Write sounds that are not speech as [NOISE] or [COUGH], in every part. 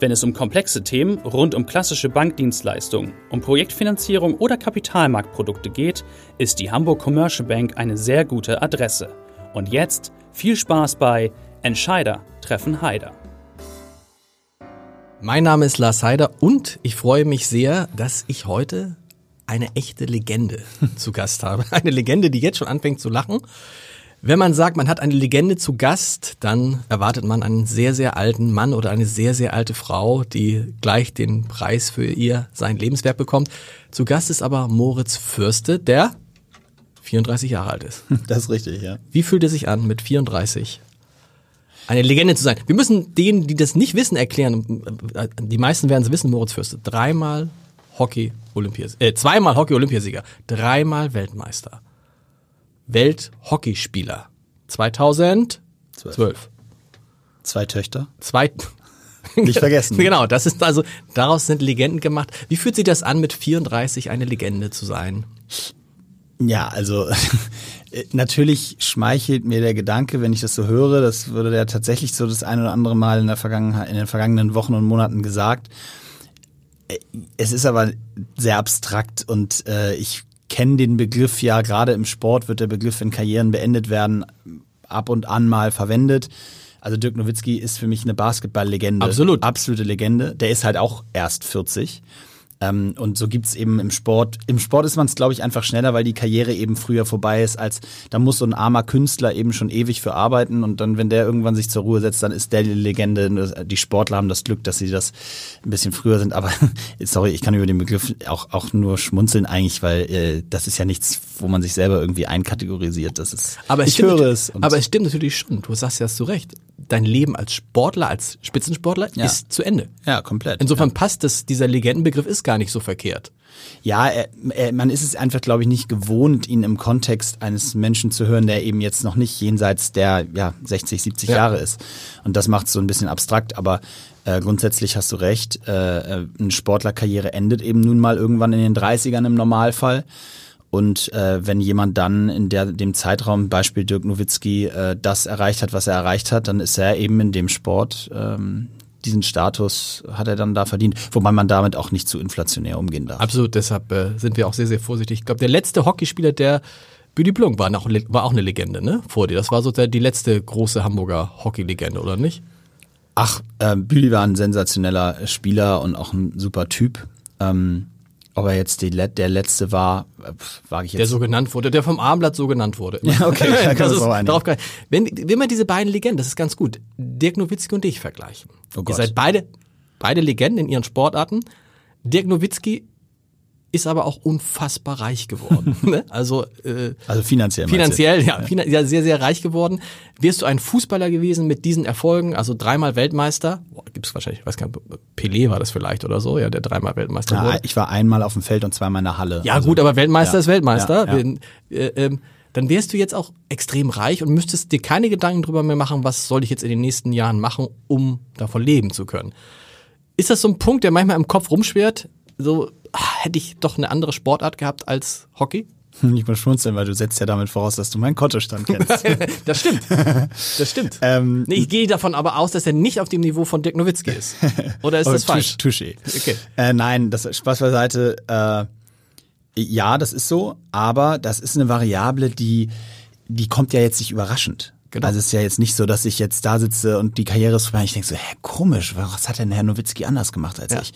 Wenn es um komplexe Themen rund um klassische Bankdienstleistungen, um Projektfinanzierung oder Kapitalmarktprodukte geht, ist die Hamburg Commercial Bank eine sehr gute Adresse. Und jetzt viel Spaß bei Entscheider treffen Heider. Mein Name ist Lars Heider und ich freue mich sehr, dass ich heute eine echte Legende [LAUGHS] zu Gast habe. Eine Legende, die jetzt schon anfängt zu lachen. Wenn man sagt, man hat eine Legende zu Gast, dann erwartet man einen sehr, sehr alten Mann oder eine sehr, sehr alte Frau, die gleich den Preis für ihr sein Lebenswerk bekommt. Zu Gast ist aber Moritz Fürste, der 34 Jahre alt ist. [LAUGHS] Das ist richtig, ja. Wie fühlt es sich an, mit 34 eine Legende zu sein? Wir müssen denen, die das nicht wissen, erklären. Die meisten werden es wissen, Moritz Fürste. Dreimal Hockey Olympiasieger, äh, zweimal Hockey Olympiasieger, dreimal Weltmeister. Welthockeyspieler. 2012. Zwölf. Zwei Töchter. Zwei. Nicht [LAUGHS] vergessen. genau, das ist also, daraus sind Legenden gemacht. Wie fühlt sich das an, mit 34 eine Legende zu sein? Ja, also [LAUGHS] natürlich schmeichelt mir der Gedanke, wenn ich das so höre, das wurde ja tatsächlich so das ein oder andere Mal in, der Vergangenheit, in den vergangenen Wochen und Monaten gesagt. Es ist aber sehr abstrakt und äh, ich kenne den Begriff ja, gerade im Sport wird der Begriff, wenn Karrieren beendet werden, ab und an mal verwendet. Also Dirk Nowitzki ist für mich eine Basketball-Legende. Absolut. Absolute Legende. Der ist halt auch erst 40. Ähm, und so gibt's eben im Sport. Im Sport ist man es, glaube ich, einfach schneller, weil die Karriere eben früher vorbei ist, als da muss so ein armer Künstler eben schon ewig für arbeiten. Und dann, wenn der irgendwann sich zur Ruhe setzt, dann ist der die Legende. Die Sportler haben das Glück, dass sie das ein bisschen früher sind. Aber [LAUGHS] sorry, ich kann über den Begriff auch, auch nur schmunzeln eigentlich, weil äh, das ist ja nichts, wo man sich selber irgendwie einkategorisiert. Das ist. Aber ich höre es. Aber es stimmt natürlich schon. Du sagst ja zu Recht dein Leben als Sportler, als Spitzensportler ja. ist zu Ende. Ja, komplett. Insofern ja. passt es, dieser Legendenbegriff ist gar nicht so verkehrt. Ja, er, er, man ist es einfach, glaube ich, nicht gewohnt, ihn im Kontext eines Menschen zu hören, der eben jetzt noch nicht jenseits der ja, 60, 70 ja. Jahre ist. Und das macht es so ein bisschen abstrakt, aber äh, grundsätzlich hast du recht, äh, äh eine Sportlerkarriere endet eben nun mal irgendwann in den 30ern im Normalfall. Und äh, wenn jemand dann in der, dem Zeitraum, Beispiel Dirk Nowitzki, äh, das erreicht hat, was er erreicht hat, dann ist er eben in dem Sport, ähm, diesen Status hat er dann da verdient, wobei man damit auch nicht zu inflationär umgehen darf. Absolut, deshalb äh, sind wir auch sehr, sehr vorsichtig. Ich glaube, der letzte Hockeyspieler, der Büdi Blunk war, noch, war auch eine Legende, ne? Vor dir. Das war so der, die letzte große Hamburger Hockeylegende, oder nicht? Ach, äh, Büdi war ein sensationeller Spieler und auch ein super Typ. Ähm, ob er jetzt die, der letzte war, wage ich jetzt. Der so genannt wurde, der vom Armblatt so genannt wurde. [LAUGHS] Ja, okay. [LAUGHS] das ist darauf wenn, wenn man diese beiden Legenden, das ist ganz gut, Dirk Nowitzki und dich vergleichen. Oh. Ihr seid beide, beide Legenden in ihren Sportarten. Dirk Nowitzki ist aber auch unfassbar reich geworden. [LAUGHS] Ne? also, äh, also finanziell. Finanziell, ja, ja. ja, sehr, sehr reich geworden. Wirst du ein Fußballer gewesen mit diesen Erfolgen, also dreimal Weltmeister? Boah, gibt's wahrscheinlich, ich weiß gar nicht, Pelé war das vielleicht oder so, ja, der dreimal Weltmeister ja, wurde. Ich war einmal auf dem Feld und zweimal in der Halle. Ja, also, gut, aber Weltmeister ja, ist Weltmeister. Ja, ja. Äh, äh, dann wärst du jetzt auch extrem reich und müsstest dir keine Gedanken drüber mehr machen, was soll ich jetzt in den nächsten Jahren machen, um davon leben zu können. Ist das so ein Punkt, der manchmal im Kopf rumschwert? So, ach, hätte ich doch eine andere Sportart gehabt als Hockey? [LAUGHS] Ich muss schmunzeln, weil du setzt ja damit voraus, dass du meinen Kontostand kennst. [LAUGHS] das stimmt. Das stimmt. [LAUGHS] Ähm, nee, ich gehe davon aber aus, dass er nicht auf dem Niveau von Dirk Nowitzki ist. Oder ist oh, das falsch? Touché. Okay. Äh, nein, das Spaß beiseite. Äh, ja, das ist so, aber das ist eine Variable, die, die kommt ja jetzt nicht überraschend. Genau. Also es ist ja jetzt nicht so, dass ich jetzt da sitze und die Karriere ist vorbei und ich denke so, hä, komisch, was hat denn Herr Nowitzki anders gemacht als ja. ich?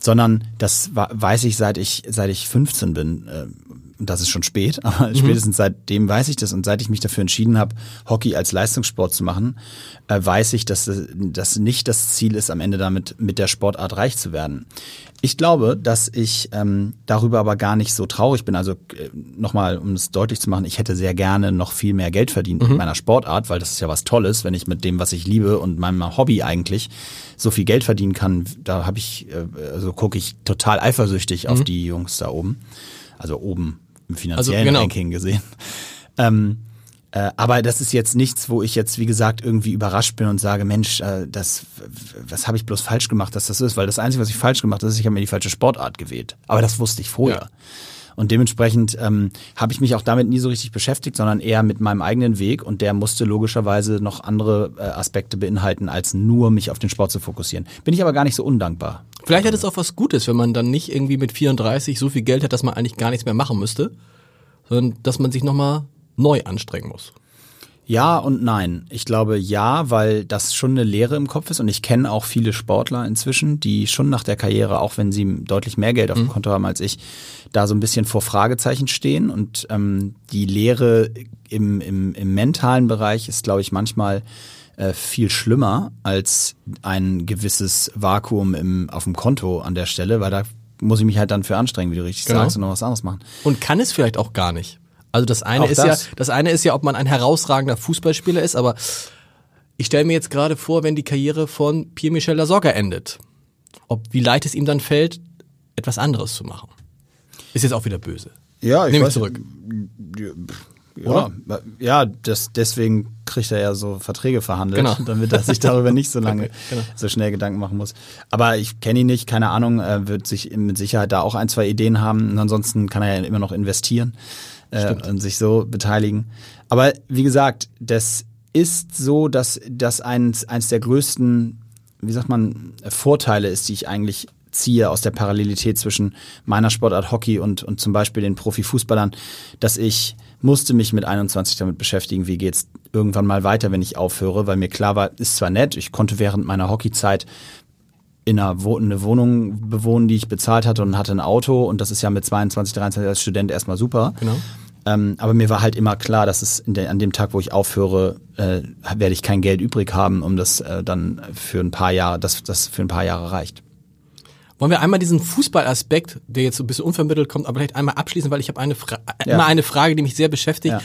Sondern das weiß ich seit ich seit ich 15 bin. Äh, das ist schon spät, [LAUGHS] aber mhm. spätestens seitdem weiß ich das und seit ich mich dafür entschieden habe, Hockey als Leistungssport zu machen, äh, weiß ich, dass das nicht das Ziel ist, am Ende damit mit der Sportart reich zu werden. Ich glaube, dass ich ähm, darüber aber gar nicht so traurig bin. Also äh, nochmal, um es deutlich zu machen, ich hätte sehr gerne noch viel mehr Geld verdient mhm. mit meiner Sportart, weil das ist ja was Tolles, wenn ich mit dem, was ich liebe und meinem Hobby eigentlich so viel Geld verdienen kann. Da habe ich, äh, also gucke ich total eifersüchtig mhm. auf die Jungs da oben. Also oben im finanziellen also, genau. Ranking gesehen. Ähm, äh, aber das ist jetzt nichts, wo ich jetzt, wie gesagt, irgendwie überrascht bin und sage, Mensch, äh, das, was habe ich bloß falsch gemacht, dass das so ist? Weil das Einzige, was ich falsch gemacht habe, ist, ich habe mir die falsche Sportart gewählt. Aber das wusste ich vorher. Ja. Und dementsprechend ähm, habe ich mich auch damit nie so richtig beschäftigt, sondern eher mit meinem eigenen Weg und der musste logischerweise noch andere äh, Aspekte beinhalten, als nur mich auf den Sport zu fokussieren. Bin ich aber gar nicht so undankbar. Vielleicht hat es auch was Gutes, wenn man dann nicht irgendwie mit 34 so viel Geld hat, dass man eigentlich gar nichts mehr machen müsste, sondern dass man sich nochmal neu anstrengen muss. Ja und nein. Ich glaube ja, weil das schon eine Lehre im Kopf ist und ich kenne auch viele Sportler inzwischen, die schon nach der Karriere, auch wenn sie deutlich mehr Geld auf dem mhm. Konto haben als ich, da so ein bisschen vor Fragezeichen stehen und ähm, die Lehre im, im, im mentalen Bereich ist, glaube ich, manchmal äh, viel schlimmer als ein gewisses Vakuum im, auf dem Konto an der Stelle, weil da muss ich mich halt dann für anstrengen, wie du richtig genau. sagst, und noch was anderes machen. Und kann es vielleicht auch gar nicht. Also das eine Auch ist das? ja, das eine ist ja, ob man ein herausragender Fußballspieler ist, aber ich stelle mir jetzt gerade vor, wenn die Karriere von Pierre-Michel Lasogga endet, ob wie leicht es ihm dann fällt, etwas anderes zu machen. Ist jetzt auch wieder böse. Ja, ich Nehme weiß, zurück. Ja, ja das, deswegen kriegt er ja so Verträge verhandelt, genau. [LAUGHS] damit er sich darüber nicht so [LAUGHS] lange, genau. so schnell Gedanken machen muss. Aber ich kenne ihn nicht, keine Ahnung, er wird sich mit Sicherheit da auch ein, zwei Ideen haben. Und ansonsten kann er ja immer noch investieren äh, und sich so beteiligen. Aber wie gesagt, das ist so, dass das eins, eins der größten, wie sagt man, Vorteile ist, die ich eigentlich ziehe aus der Parallelität zwischen meiner Sportart Hockey und, und zum Beispiel den Profifußballern, dass ich musste mich mit 21 damit beschäftigen, wie geht's irgendwann mal weiter, wenn ich aufhöre, weil mir klar war, ist zwar nett, ich konnte während meiner Hockeyzeit in einer Wo eine Wohnung bewohnen, die ich bezahlt hatte und hatte ein Auto und das ist ja mit 22, 23 als Student erstmal super. Genau. Ähm, aber mir war halt immer klar, dass es der, an dem Tag, wo ich aufhöre, äh, werde ich kein Geld übrig haben, um das äh, dann für ein paar Jahre, dass das für ein paar Jahre reicht. Wollen wir einmal diesen Fußballaspekt, der jetzt so ein bisschen unvermittelt kommt, aber vielleicht einmal abschließen, weil ich habe eine Fra ja. immer eine Frage, die mich sehr beschäftigt. Ja.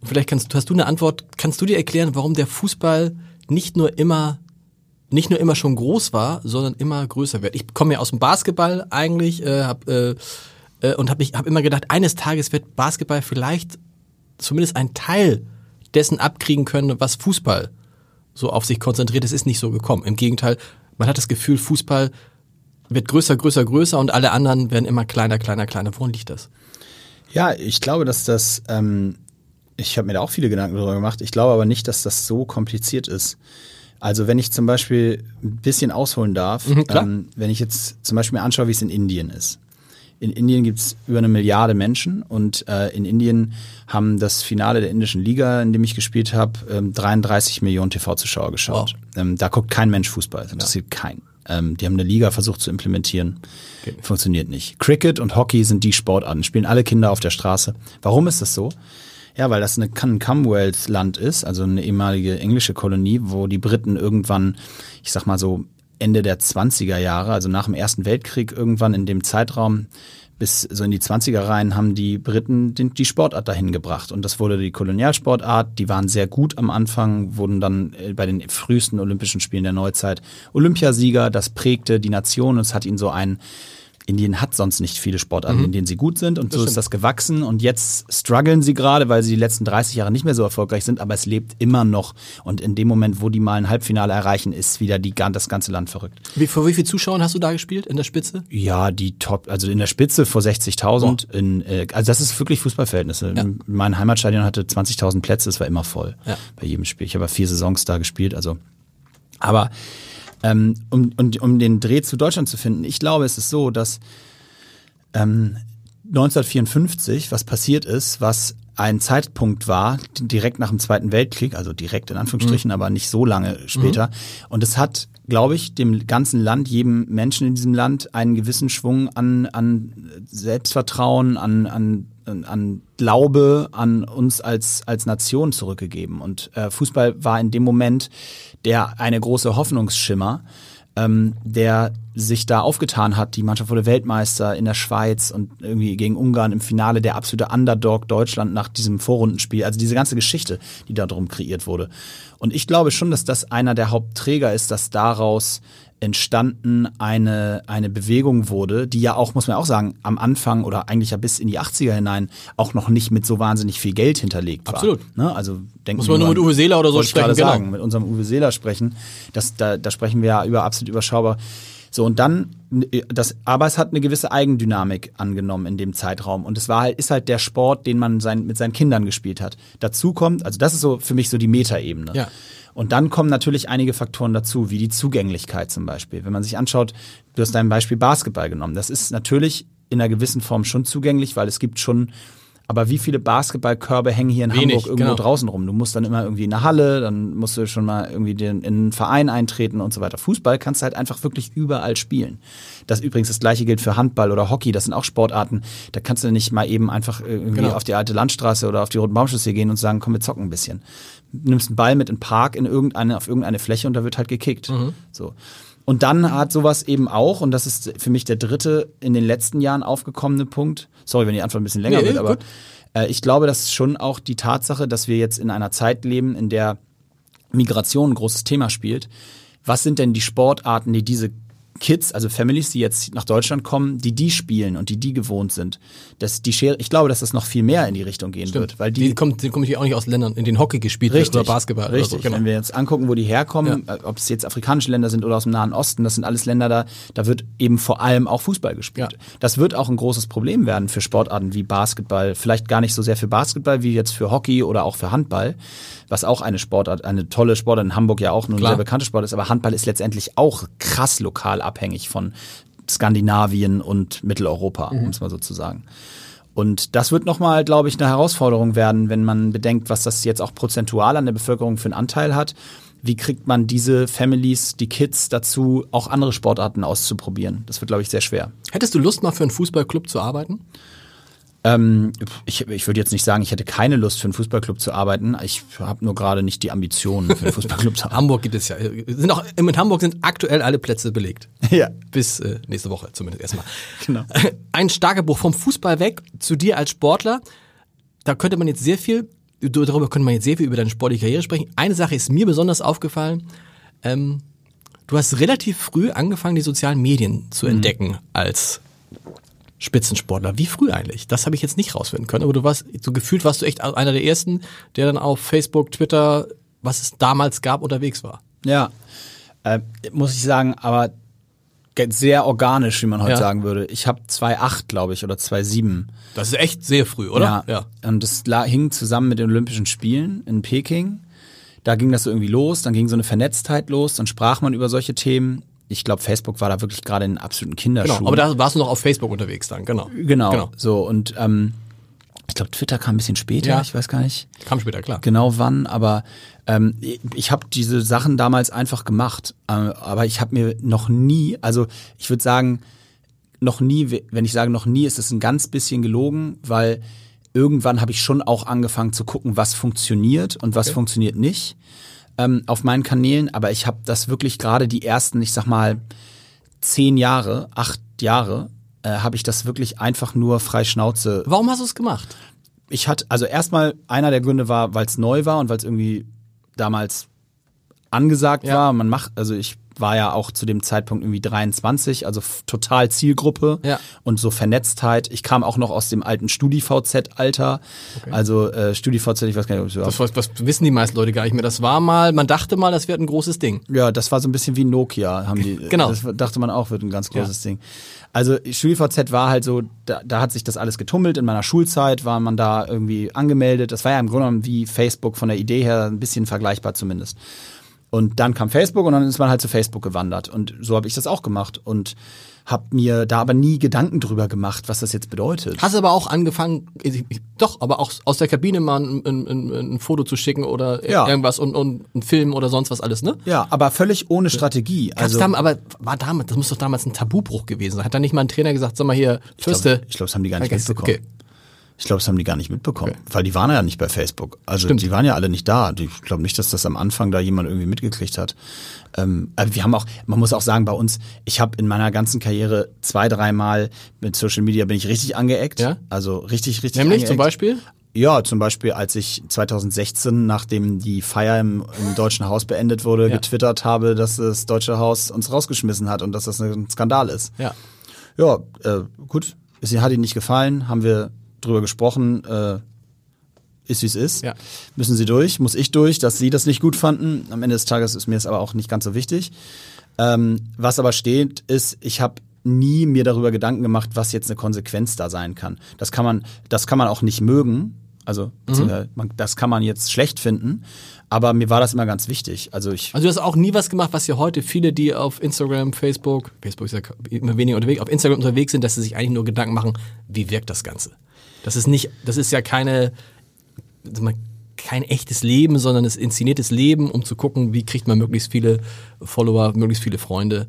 Und vielleicht kannst hast du eine Antwort. Kannst du dir erklären, warum der Fußball nicht nur immer nicht nur immer schon groß war, sondern immer größer wird. Ich komme ja aus dem Basketball eigentlich, äh, hab, äh, äh, und habe hab immer gedacht, eines Tages wird Basketball vielleicht zumindest ein Teil dessen abkriegen können, was Fußball so auf sich konzentriert. Es ist nicht so gekommen. Im Gegenteil, man hat das Gefühl, Fußball wird größer, größer, größer und alle anderen werden immer kleiner, kleiner, kleiner. Woran liegt das? Ja, ich glaube, dass das, ähm, ich habe mir da auch viele Gedanken darüber gemacht. Ich glaube aber nicht, dass das so kompliziert ist. Also wenn ich zum Beispiel ein bisschen ausholen darf, mhm, ähm, wenn ich jetzt zum Beispiel mir anschaue, wie es in Indien ist. In Indien gibt es über eine Milliarde Menschen und äh, in Indien haben das Finale der indischen Liga, in dem ich gespielt habe, ähm, 33 Millionen TV-Zuschauer geschaut. Wow. Ähm, da guckt kein Mensch Fußball, das interessiert ja. keinen. Ähm, die haben eine Liga versucht zu implementieren. Okay. Funktioniert nicht. Cricket und Hockey sind die Sportarten, spielen alle Kinder auf der Straße. Warum ist das so? Ja, weil das eine, ein Commonwealth-Land ist, also eine ehemalige englische Kolonie, wo die Briten irgendwann, ich sag mal so Ende der 20er Jahre, also nach dem Ersten Weltkrieg irgendwann in dem Zeitraum bis so in die 20er rein haben die Briten den, die Sportart dahin gebracht. Und das wurde die Kolonialsportart. Die waren sehr gut am Anfang, wurden dann äh, bei den frühesten Olympischen Spielen der Neuzeit Olympiasieger. Das prägte die Nation es hat ihnen so einen Indien hat sonst nicht viele Sportarten, mhm. in denen sie gut sind und das so stimmt. ist das gewachsen und jetzt strugglen sie gerade, weil sie die letzten 30 Jahre nicht mehr so erfolgreich sind, aber es lebt immer noch und in dem Moment, wo die mal ein Halbfinale erreichen, ist wieder die, das ganze Land verrückt. Wie, vor wie viel Zuschauern hast du da gespielt in der Spitze? Ja, die Top, also in der Spitze vor 60.000, äh, also das ist wirklich Fußballverhältnisse. Ja. Mein Heimatstadion hatte 20.000 Plätze, es war immer voll ja. bei jedem Spiel. Ich habe vier Saisons da gespielt, also aber ähm, um, um, um den Dreh zu Deutschland zu finden, ich glaube, es ist so, dass ähm, 1954 was passiert ist, was ein Zeitpunkt war, direkt nach dem Zweiten Weltkrieg, also direkt in Anführungsstrichen, mhm. aber nicht so lange später. Mhm. Und es hat, glaube ich, dem ganzen Land, jedem Menschen in diesem Land einen gewissen Schwung an, an Selbstvertrauen, an, an an Glaube an uns als, als Nation zurückgegeben. Und äh, Fußball war in dem Moment der eine große Hoffnungsschimmer, ähm, der sich da aufgetan hat. Die Mannschaft wurde Weltmeister in der Schweiz und irgendwie gegen Ungarn im Finale der absolute Underdog Deutschland nach diesem Vorrundenspiel. Also diese ganze Geschichte, die da drum kreiert wurde. Und ich glaube schon, dass das einer der Hauptträger ist, dass daraus entstanden eine, eine Bewegung wurde, die ja auch, muss man auch sagen, am Anfang oder eigentlich ja bis in die 80er hinein auch noch nicht mit so wahnsinnig viel Geld hinterlegt war. Absolut. Ne? Also denken Muss man nur mit Uwe Seeler oder so wollte ich gerade sprechen, genau. sagen, mit unserem Uwe Seeler sprechen. Das, da, da sprechen wir ja über absolut überschaubar. So, und dann, das, aber es hat eine gewisse Eigendynamik angenommen in dem Zeitraum. Und es war halt, ist halt der Sport, den man sein, mit seinen Kindern gespielt hat. Dazu kommt, also das ist so für mich so die Metaebene. Ja. Und dann kommen natürlich einige Faktoren dazu, wie die Zugänglichkeit zum Beispiel. Wenn man sich anschaut, du hast dein Beispiel Basketball genommen. Das ist natürlich in einer gewissen Form schon zugänglich, weil es gibt schon aber wie viele Basketballkörbe hängen hier in Wenig, Hamburg irgendwo genau. draußen rum? Du musst dann immer irgendwie in eine Halle, dann musst du schon mal irgendwie den, in einen Verein eintreten und so weiter. Fußball kannst du halt einfach wirklich überall spielen. Das übrigens das gleiche gilt für Handball oder Hockey. Das sind auch Sportarten. Da kannst du nicht mal eben einfach irgendwie Genau. auf die alte Landstraße oder auf die Roten Baumschüsse gehen und sagen, komm, wir zocken ein bisschen. Du nimmst einen Ball mit in den Park in irgendeine, auf irgendeine Fläche und da wird halt gekickt. Mhm. So. Und dann hat sowas eben auch, und das ist für mich der dritte in den letzten Jahren aufgekommene Punkt. Sorry, wenn die Antwort ein bisschen länger Nee, wird, aber äh, ich glaube, das ist schon auch die Tatsache, dass wir jetzt in einer Zeit leben, in der Migration ein großes Thema spielt. Was sind denn die Sportarten, die diese Kids, also Families, die jetzt nach Deutschland kommen, die die spielen und die die gewohnt sind? Das, die Schere, ich glaube, dass das noch viel mehr in die Richtung gehen wird, weil die, die, kommen, die kommen hier auch nicht aus Ländern, in denen Hockey gespielt wird Richtig, oder Basketball richtig. oder so. Genau. Wenn wir jetzt angucken, wo die herkommen, äh, ob es jetzt afrikanische Länder sind oder aus dem Nahen Osten, das sind alles Länder da, da wird eben vor allem auch Fußball gespielt. Ja. Das wird auch ein großes Problem werden für Sportarten wie Basketball, vielleicht gar nicht so sehr für Basketball wie jetzt für Hockey oder auch für Handball, was auch eine Sportart, eine tolle Sportart in Hamburg ja auch nur eine Klar. sehr bekannte Sport ist, aber Handball ist letztendlich auch krass lokal abhängig von Skandinavien und Mitteleuropa, um es mal so zu sagen. Und das wird nochmal, glaube ich, eine Herausforderung werden, wenn man bedenkt, was das jetzt auch prozentual an der Bevölkerung für einen Anteil hat. Wie kriegt man diese Families, die Kids dazu, auch andere Sportarten auszuprobieren? Das wird, glaube ich, sehr schwer. Hättest du Lust, mal für einen Fußballclub zu arbeiten? Ähm, ich, ich würde jetzt nicht sagen, ich hätte keine Lust, für einen Fußballclub zu arbeiten. Ich habe nur gerade nicht die Ambitionen, für einen [LAUGHS] Fußballclub zu arbeiten. Hamburg gibt es ja. Sind auch, in Hamburg sind aktuell alle Plätze belegt. [LAUGHS] ja. Bis äh, nächste Woche zumindest erstmal. Genau. [LAUGHS] Ein starker Bruch vom Fußball weg zu dir als Sportler. Da könnte man jetzt sehr viel, darüber könnte man jetzt sehr viel über deine sportliche Karriere sprechen. Eine Sache ist mir besonders aufgefallen. Ähm, du hast relativ früh angefangen, die sozialen Medien zu entdecken als Spitzensportler. Wie früh eigentlich? Das habe ich jetzt nicht rausfinden können. Aber du warst, so gefühlt warst du echt einer der ersten, der dann auf Facebook, Twitter, was es damals gab, unterwegs war. Ja, äh, muss ich sagen, aber sehr organisch, wie man heute Ja. sagen würde. Ich habe 2,8, glaube ich, oder 2,7. Das ist echt sehr früh, oder? Ja. Und das hing zusammen mit den Olympischen Spielen in Peking. Da ging das so irgendwie los, dann ging so eine Vernetztheit los, dann sprach man über solche Themen. Ich glaube, Facebook war da wirklich gerade in absoluten Kinderschuhen. Genau, aber da warst du noch auf Facebook unterwegs dann, genau. genau, Genau. so und ähm, ich glaube, Twitter kam ein bisschen später, Ja. ich weiß gar nicht Kam später, klar. genau wann, aber ähm, ich habe diese Sachen damals einfach gemacht. Äh, aber ich habe mir noch nie, also ich würde sagen, noch nie, wenn ich sage noch nie, ist es ein ganz bisschen gelogen, weil irgendwann habe ich schon auch angefangen zu gucken, was funktioniert und was Okay. funktioniert nicht ähm, auf meinen Kanälen. Aber ich habe das wirklich gerade die ersten, ich sag mal, zehn Jahre, acht Jahre, äh, habe ich das wirklich einfach nur frei Schnauze Warum hast du es gemacht? ich hatte, also erstmal einer der Gründe war, weil es neu war und weil es irgendwie damals angesagt Ja. war. Man macht, also ich war ja auch zu dem Zeitpunkt irgendwie 23, also total Zielgruppe Ja. und so Vernetztheit. Ich kam auch noch aus dem alten StudiVZ-Alter. Also äh, StudiVZ, ich weiß gar nicht, ob überhaupt Das, was, was wissen die meisten Leute gar nicht mehr. Das war mal, man dachte mal, das wird ein großes Ding. Ja, das war so ein bisschen wie Nokia, haben die. [LAUGHS] Genau. Das dachte man auch, wird ein ganz großes Ding. Also StudiVZ war halt so, da, da hat sich das alles getummelt. In meiner Schulzeit war man da irgendwie angemeldet. Das war ja im Grunde genommen wie Facebook von der Idee her ein bisschen vergleichbar zumindest. Und dann kam Facebook und dann ist man halt zu Facebook gewandert. Und so habe ich das auch gemacht und habe mir da aber nie Gedanken drüber gemacht, was das jetzt bedeutet. Hast aber auch angefangen, doch, aber auch aus der Kabine mal ein, ein, ein, Foto zu schicken oder Ja. irgendwas und, und ein Film oder sonst was alles, ne? Ja, aber völlig ohne Strategie. Gab's Also dann, aber war damals, das muss doch damals ein Tabubruch gewesen sein. Hat da nicht mal ein Trainer gesagt, sag mal hier, Fürste. ich glaube, das haben die gar nicht Okay. mitbekommen. okay. Ich glaube, das haben die gar nicht mitbekommen, okay. weil die waren ja nicht bei Facebook. Also Stimmt. die waren ja alle nicht da. Ich glaube nicht, dass das am Anfang da jemand irgendwie mitgekriegt hat. Ähm, aber wir haben auch, man muss auch sagen, bei uns, ich habe in meiner ganzen Karriere zwei, dreimal mit Social Media bin ich richtig angeeckt. Ja? Also richtig, richtig Nämlich angeeckt. zum Beispiel? Ja, zum Beispiel, als ich 2016, nachdem die Feier im, im Deutschen Haus beendet wurde, Ja. getwittert habe, dass das Deutsche Haus uns rausgeschmissen hat und dass das ein Skandal ist. Ja. Ja, äh, gut. Es hat Ihnen nicht gefallen, haben wir drüber gesprochen. Äh, ist wie es ist. Ja. Müssen Sie durch, muss ich durch, dass Sie das nicht gut fanden. Am Ende des Tages ist mir das aber auch nicht ganz so wichtig. Ähm, was aber steht, ist, ich habe nie mir darüber Gedanken gemacht, was jetzt eine Konsequenz da sein kann. Das kann man, das kann man auch nicht mögen. Also man, das kann man jetzt schlecht finden. Aber mir war das immer ganz wichtig. Also ich Also du hast auch nie was gemacht, was ja heute viele, die auf Instagram, Facebook, Facebook ist ja immer weniger unterwegs, auf Instagram unterwegs sind, dass sie sich eigentlich nur Gedanken machen, wie wirkt das Ganze? Das ist nicht, das ist ja keine, kein echtes Leben, sondern es ist inszeniertes Leben, um zu gucken, wie kriegt man möglichst viele Follower, möglichst viele Freunde.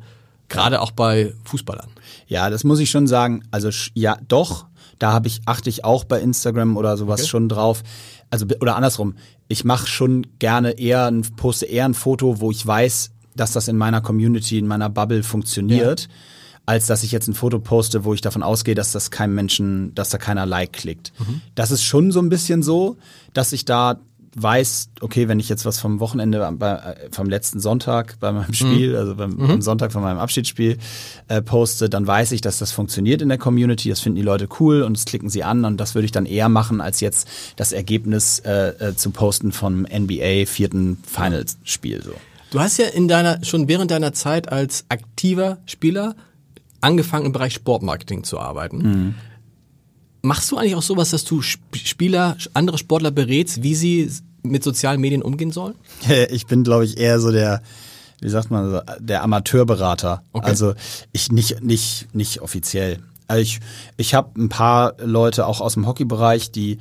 Gerade auch bei Fußballern. Ja, das muss ich schon sagen. Also ja, doch. Da habe ich achte ich auch bei Instagram oder sowas Okay. schon drauf. Also oder andersrum. Ich mache schon gerne eher ein, poste eher ein Foto, wo ich weiß, dass das in meiner Community, in meiner Bubble funktioniert, als dass ich jetzt ein Foto poste, wo ich davon ausgehe, dass das keinem Menschen, dass da keiner Like klickt. Das ist schon so ein bisschen so, dass ich da weiß, okay, wenn ich jetzt was vom Wochenende, bei, äh, vom letzten Sonntag bei meinem Spiel, also beim, am Sonntag von meinem Abschiedsspiel äh, poste, dann weiß ich, dass das funktioniert in der Community, das finden die Leute cool und das klicken sie an und das würde ich dann eher machen, als jetzt das Ergebnis äh, äh, zu posten vom NBA vierten Finals-Spiel. So. Du hast ja in deiner, schon während deiner Zeit als aktiver Spieler angefangen im Bereich Sportmarketing zu arbeiten. Machst du eigentlich auch sowas, dass du Sp- Spieler, andere Sportler berätst, wie sie mit sozialen Medien umgehen sollen? [LAUGHS] Ich bin, glaube ich, eher so der, wie sagt man, der Amateurberater. Okay. Also ich nicht, nicht, nicht offiziell. Also ich, ich habe ein paar Leute auch aus dem Hockeybereich, die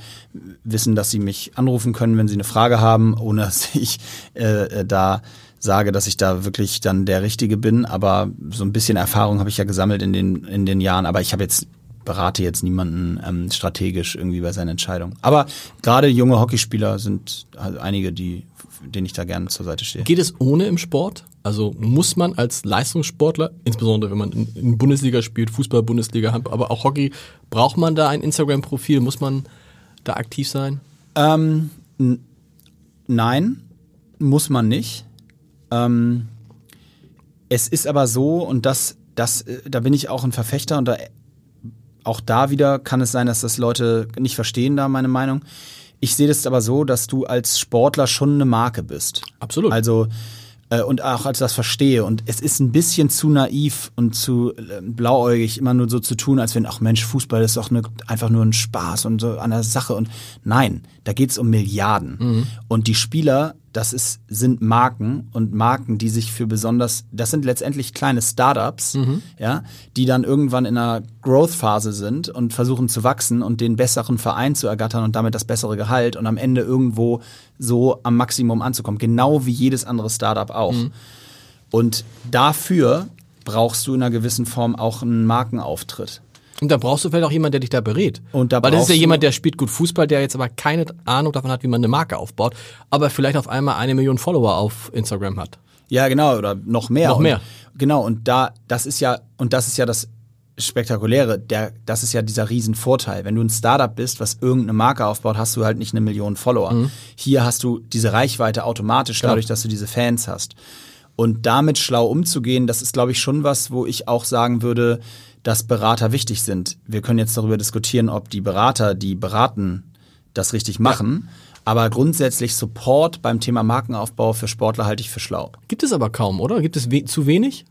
wissen, dass sie mich anrufen können, wenn sie eine Frage haben, ohne [LAUGHS] dass ich äh, äh, da sage, dass ich da wirklich dann der Richtige bin. Aber so ein bisschen Erfahrung habe ich ja gesammelt in den, in den Jahren. Aber ich habe jetzt berate jetzt niemanden ähm, strategisch irgendwie bei seinen Entscheidungen. Aber gerade junge Hockeyspieler sind also einige, die, denen ich da gerne zur Seite stehe. Geht es ohne im Sport? Also muss man als Leistungssportler, insbesondere wenn man in, in Bundesliga spielt, Fußball, Bundesliga, aber auch Hockey, braucht man da ein Instagram-Profil? Muss man da aktiv sein? Ähm, nein, muss man nicht. Ähm, es ist aber so, und das, das, äh, da bin ich auch ein Verfechter und da, auch da wieder kann es sein, dass das Leute nicht verstehen, da meine Meinung. Ich sehe das aber so, dass du als Sportler schon eine Marke bist. Absolut. Also äh, und auch als das verstehe. Und es ist ein bisschen zu naiv und zu äh, blauäugig, immer nur so zu tun, als wenn, ach Mensch, Fußball ist doch ne, einfach nur ein Spaß und so an der Sache. Und nein, da geht's um Milliarden. Und die Spieler, das ist, sind Marken und Marken, die sich für besonders, das sind letztendlich kleine Startups, ja, die dann irgendwann in einer Growth-Phase sind und versuchen zu wachsen und den besseren Verein zu ergattern und damit das bessere Gehalt und am Ende irgendwo so am Maximum anzukommen. Genau wie jedes andere Startup auch. Und dafür brauchst du in einer gewissen Form auch einen Markenauftritt. Und da brauchst du vielleicht auch jemanden, der dich da berät. Und da Weil das ist ja jemand, der spielt gut Fußball, der jetzt aber keine Ahnung davon hat, wie man eine Marke aufbaut, aber vielleicht auf einmal eine Million Follower auf Instagram hat. Ja, genau, oder noch mehr. Noch und, mehr. Genau, und da, das ist ja, und das ist ja das Spektakuläre, der, das ist ja dieser Riesenvorteil. Wenn du ein Startup bist, was irgendeine Marke aufbaut, hast du halt nicht eine Million Follower. Mhm. Hier hast du diese Reichweite automatisch dadurch, dass du diese Fans hast. Und damit schlau umzugehen, das ist, glaube ich, schon was, wo ich auch sagen würde, dass Berater wichtig sind. Wir können jetzt darüber diskutieren, ob die Berater, die beraten, das richtig machen. Aber grundsätzlich Support beim Thema Markenaufbau für Sportler halte ich für schlau. Gibt es aber kaum, oder? Gibt es we zu wenig?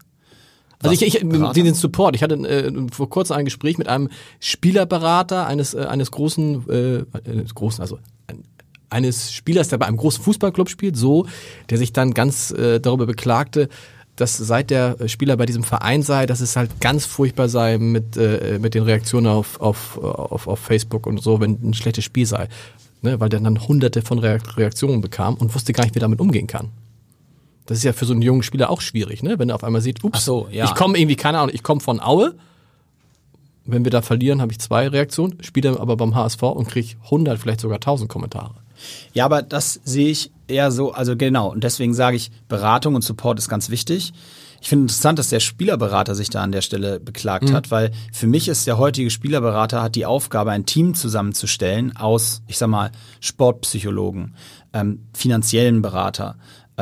Also Was? ich, ich Berater? den Support. Ich hatte äh, vor kurzem ein Gespräch mit einem Spielerberater eines äh, eines großen äh, eines großen also ein, eines Spielers, der bei einem großen Fußballclub spielt, so, der sich dann ganz äh, darüber beklagte, dass seit der Spieler bei diesem Verein sei, dass es halt ganz furchtbar sei mit äh, mit den Reaktionen auf auf auf, auf Facebook und so, wenn ein schlechtes Spiel sei, ne, weil der dann Hunderte von Reak- Reaktionen bekam und wusste gar nicht, wie er damit umgehen kann. Das ist ja für so einen jungen Spieler auch schwierig, ne? Wenn er auf einmal sieht, ups, so, ja. ich komme irgendwie, keine Ahnung, ich komme von Aue wenn wir da verlieren, habe ich zwei Reaktionen, spiele aber beim HSV und kriege 100, vielleicht sogar 1000 Kommentare. Ja, aber das sehe ich eher so, also genau. Und deswegen sage ich, Beratung und Support ist ganz wichtig. Ich finde interessant, dass der Spielerberater sich da an der Stelle beklagt mhm. hat, weil für mich ist der heutige Spielerberater hat die Aufgabe, ein Team zusammenzustellen aus, ich sag mal, Sportpsychologen, ähm, finanziellen Berater,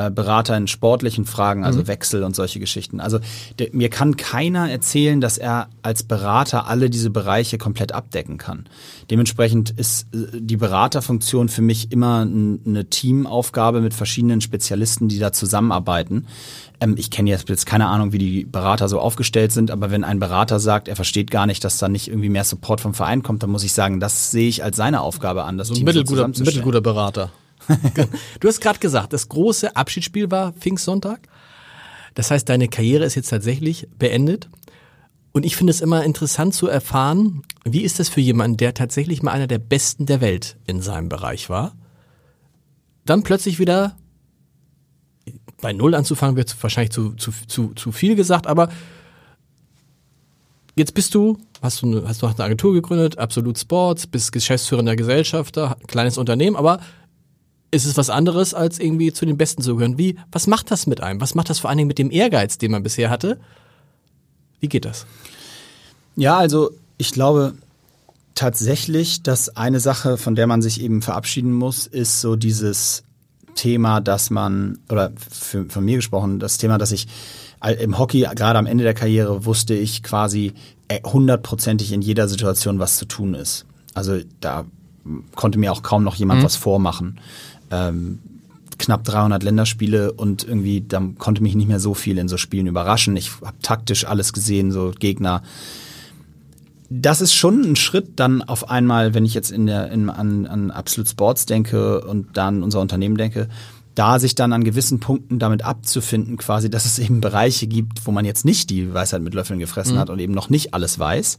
äh, Berater in sportlichen Fragen, also mhm. Wechsel und solche Geschichten. Also der, mir kann keiner erzählen, dass er als Berater alle diese Bereiche komplett abdecken kann. Dementsprechend ist äh, die Beraterfunktion für mich immer eine Teamaufgabe mit verschiedenen Spezialisten, die da zusammenarbeiten. Ähm, ich kenne jetzt, jetzt keine Ahnung, wie die Berater so aufgestellt sind, aber wenn ein Berater sagt, er versteht gar nicht, dass da nicht irgendwie mehr Support vom Verein kommt, dann muss ich sagen, das sehe ich als seine Aufgabe an, das so Team mittelguter, mittelguter Berater. Du hast gerade gesagt, das große Abschiedsspiel war Pfingstsonntag. Das heißt, deine Karriere ist jetzt tatsächlich beendet. Und ich finde es immer interessant zu erfahren, wie ist das für jemanden, der tatsächlich mal einer der Besten der Welt in seinem Bereich war, dann plötzlich wieder bei Null anzufangen, wird wahrscheinlich zu, zu, zu, zu viel gesagt, aber jetzt bist du, hast du, eine, hast du eine Agentur gegründet, Absolut Sports, bist geschäftsführender Gesellschafter, kleines Unternehmen, aber ist es was anderes, als irgendwie zu den Besten zu gehören. Wie, was macht das mit einem? Was macht das vor allen Dingen mit dem Ehrgeiz, den man bisher hatte? Wie geht das? Ja, also ich glaube tatsächlich, dass eine Sache, von der man sich eben verabschieden muss, ist so dieses Thema, dass man, oder für, von mir gesprochen, das Thema, dass ich im Hockey, gerade am Ende der Karriere, wusste ich quasi äh, hundertprozentig in jeder Situation, was zu tun ist. Also da konnte mir auch kaum noch jemand mhm. was vormachen ähm, knapp 300 Länderspiele und irgendwie, da konnte mich nicht mehr so viel in so Spielen überraschen. Ich habe taktisch alles gesehen, so Gegner. Das ist schon ein Schritt dann auf einmal, wenn ich jetzt in der, in, an, an Absolute Sports denke und dann unser Unternehmen denke, da sich dann an gewissen Punkten damit abzufinden, quasi, dass es eben Bereiche gibt, wo man jetzt nicht die Weisheit mit Löffeln gefressen mhm. hat und eben noch nicht alles weiß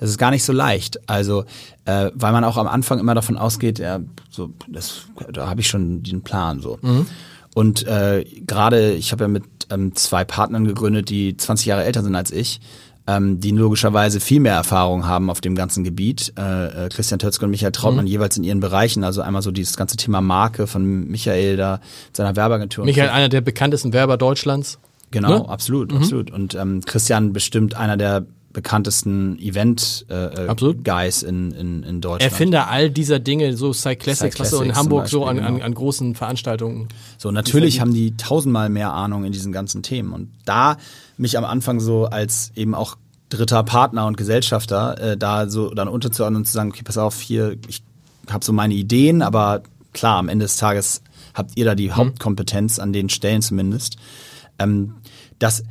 das ist gar nicht so leicht. Also, äh, weil man auch am Anfang immer davon ausgeht, ja, so, das, da habe ich schon den Plan so. Mhm. Und äh, gerade, ich habe ja mit ähm, zwei Partnern gegründet, die 20 Jahre älter sind als ich, ähm, die logischerweise viel mehr Erfahrung haben auf dem ganzen Gebiet. Äh, äh, Christian Tötzke und Michael Trautmann mhm. jeweils in ihren Bereichen. Also einmal so dieses ganze Thema Marke von Michael da, seiner Werbeagentur. Michael, einer der bekanntesten Werber Deutschlands. Genau, ne? absolut, mhm. absolut. Und ähm, Christian bestimmt einer der bekanntesten Event äh, äh in, in, in Deutschland. Erfinder all dieser Dinge, so Cyclassics, was so in Hamburg Beispiel, so an, an, genau. an großen Veranstaltungen. So, natürlich haben die tausendmal mehr Ahnung in diesen ganzen Themen. Und da mich am Anfang so als eben auch dritter Partner und Gesellschafter äh, da so dann unterzuordnen und zu sagen, okay, pass auf, hier, ich habe so meine Ideen, aber klar, am Ende des Tages habt ihr da die mhm. Hauptkompetenz an den Stellen zumindest. Ähm, das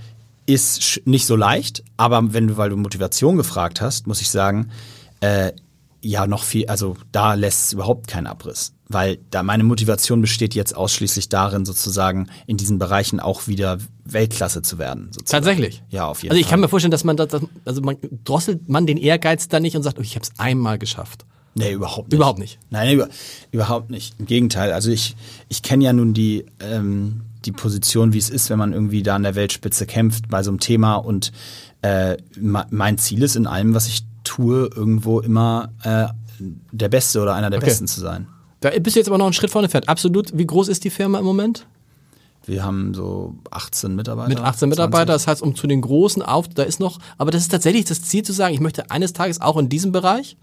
ist nicht so leicht, aber wenn du, weil du Motivation gefragt hast, muss ich sagen, äh, ja, noch viel, also da lässt es überhaupt keinen Abriss. Weil da meine Motivation besteht jetzt ausschließlich darin, sozusagen in diesen Bereichen auch wieder Weltklasse zu werden. Sozusagen. Tatsächlich. Ja, auf jeden Fall. Also ich Fall. kann mir vorstellen, dass man das, also man drosselt man den Ehrgeiz da nicht und sagt, oh, ich habe es einmal geschafft. Nee, überhaupt nicht. Überhaupt nicht. Nein, über, überhaupt nicht. Im Gegenteil. Also ich, ich kenne ja nun die, ähm, die Position, wie es ist, wenn man irgendwie da an der Weltspitze kämpft bei so einem Thema. Und äh, mein Ziel ist in allem, was ich tue, irgendwo immer äh, der Beste oder einer der okay. Besten zu sein. Da bist du jetzt aber noch einen Schritt vorne fährt. Absolut. Wie groß ist die Firma im Moment? Wir haben so 18 Mitarbeiter. Mit 18 Mitarbeiter, das heißt, um zu den großen auf, da ist noch, aber das ist tatsächlich das Ziel zu sagen, ich möchte eines Tages auch in diesem Bereich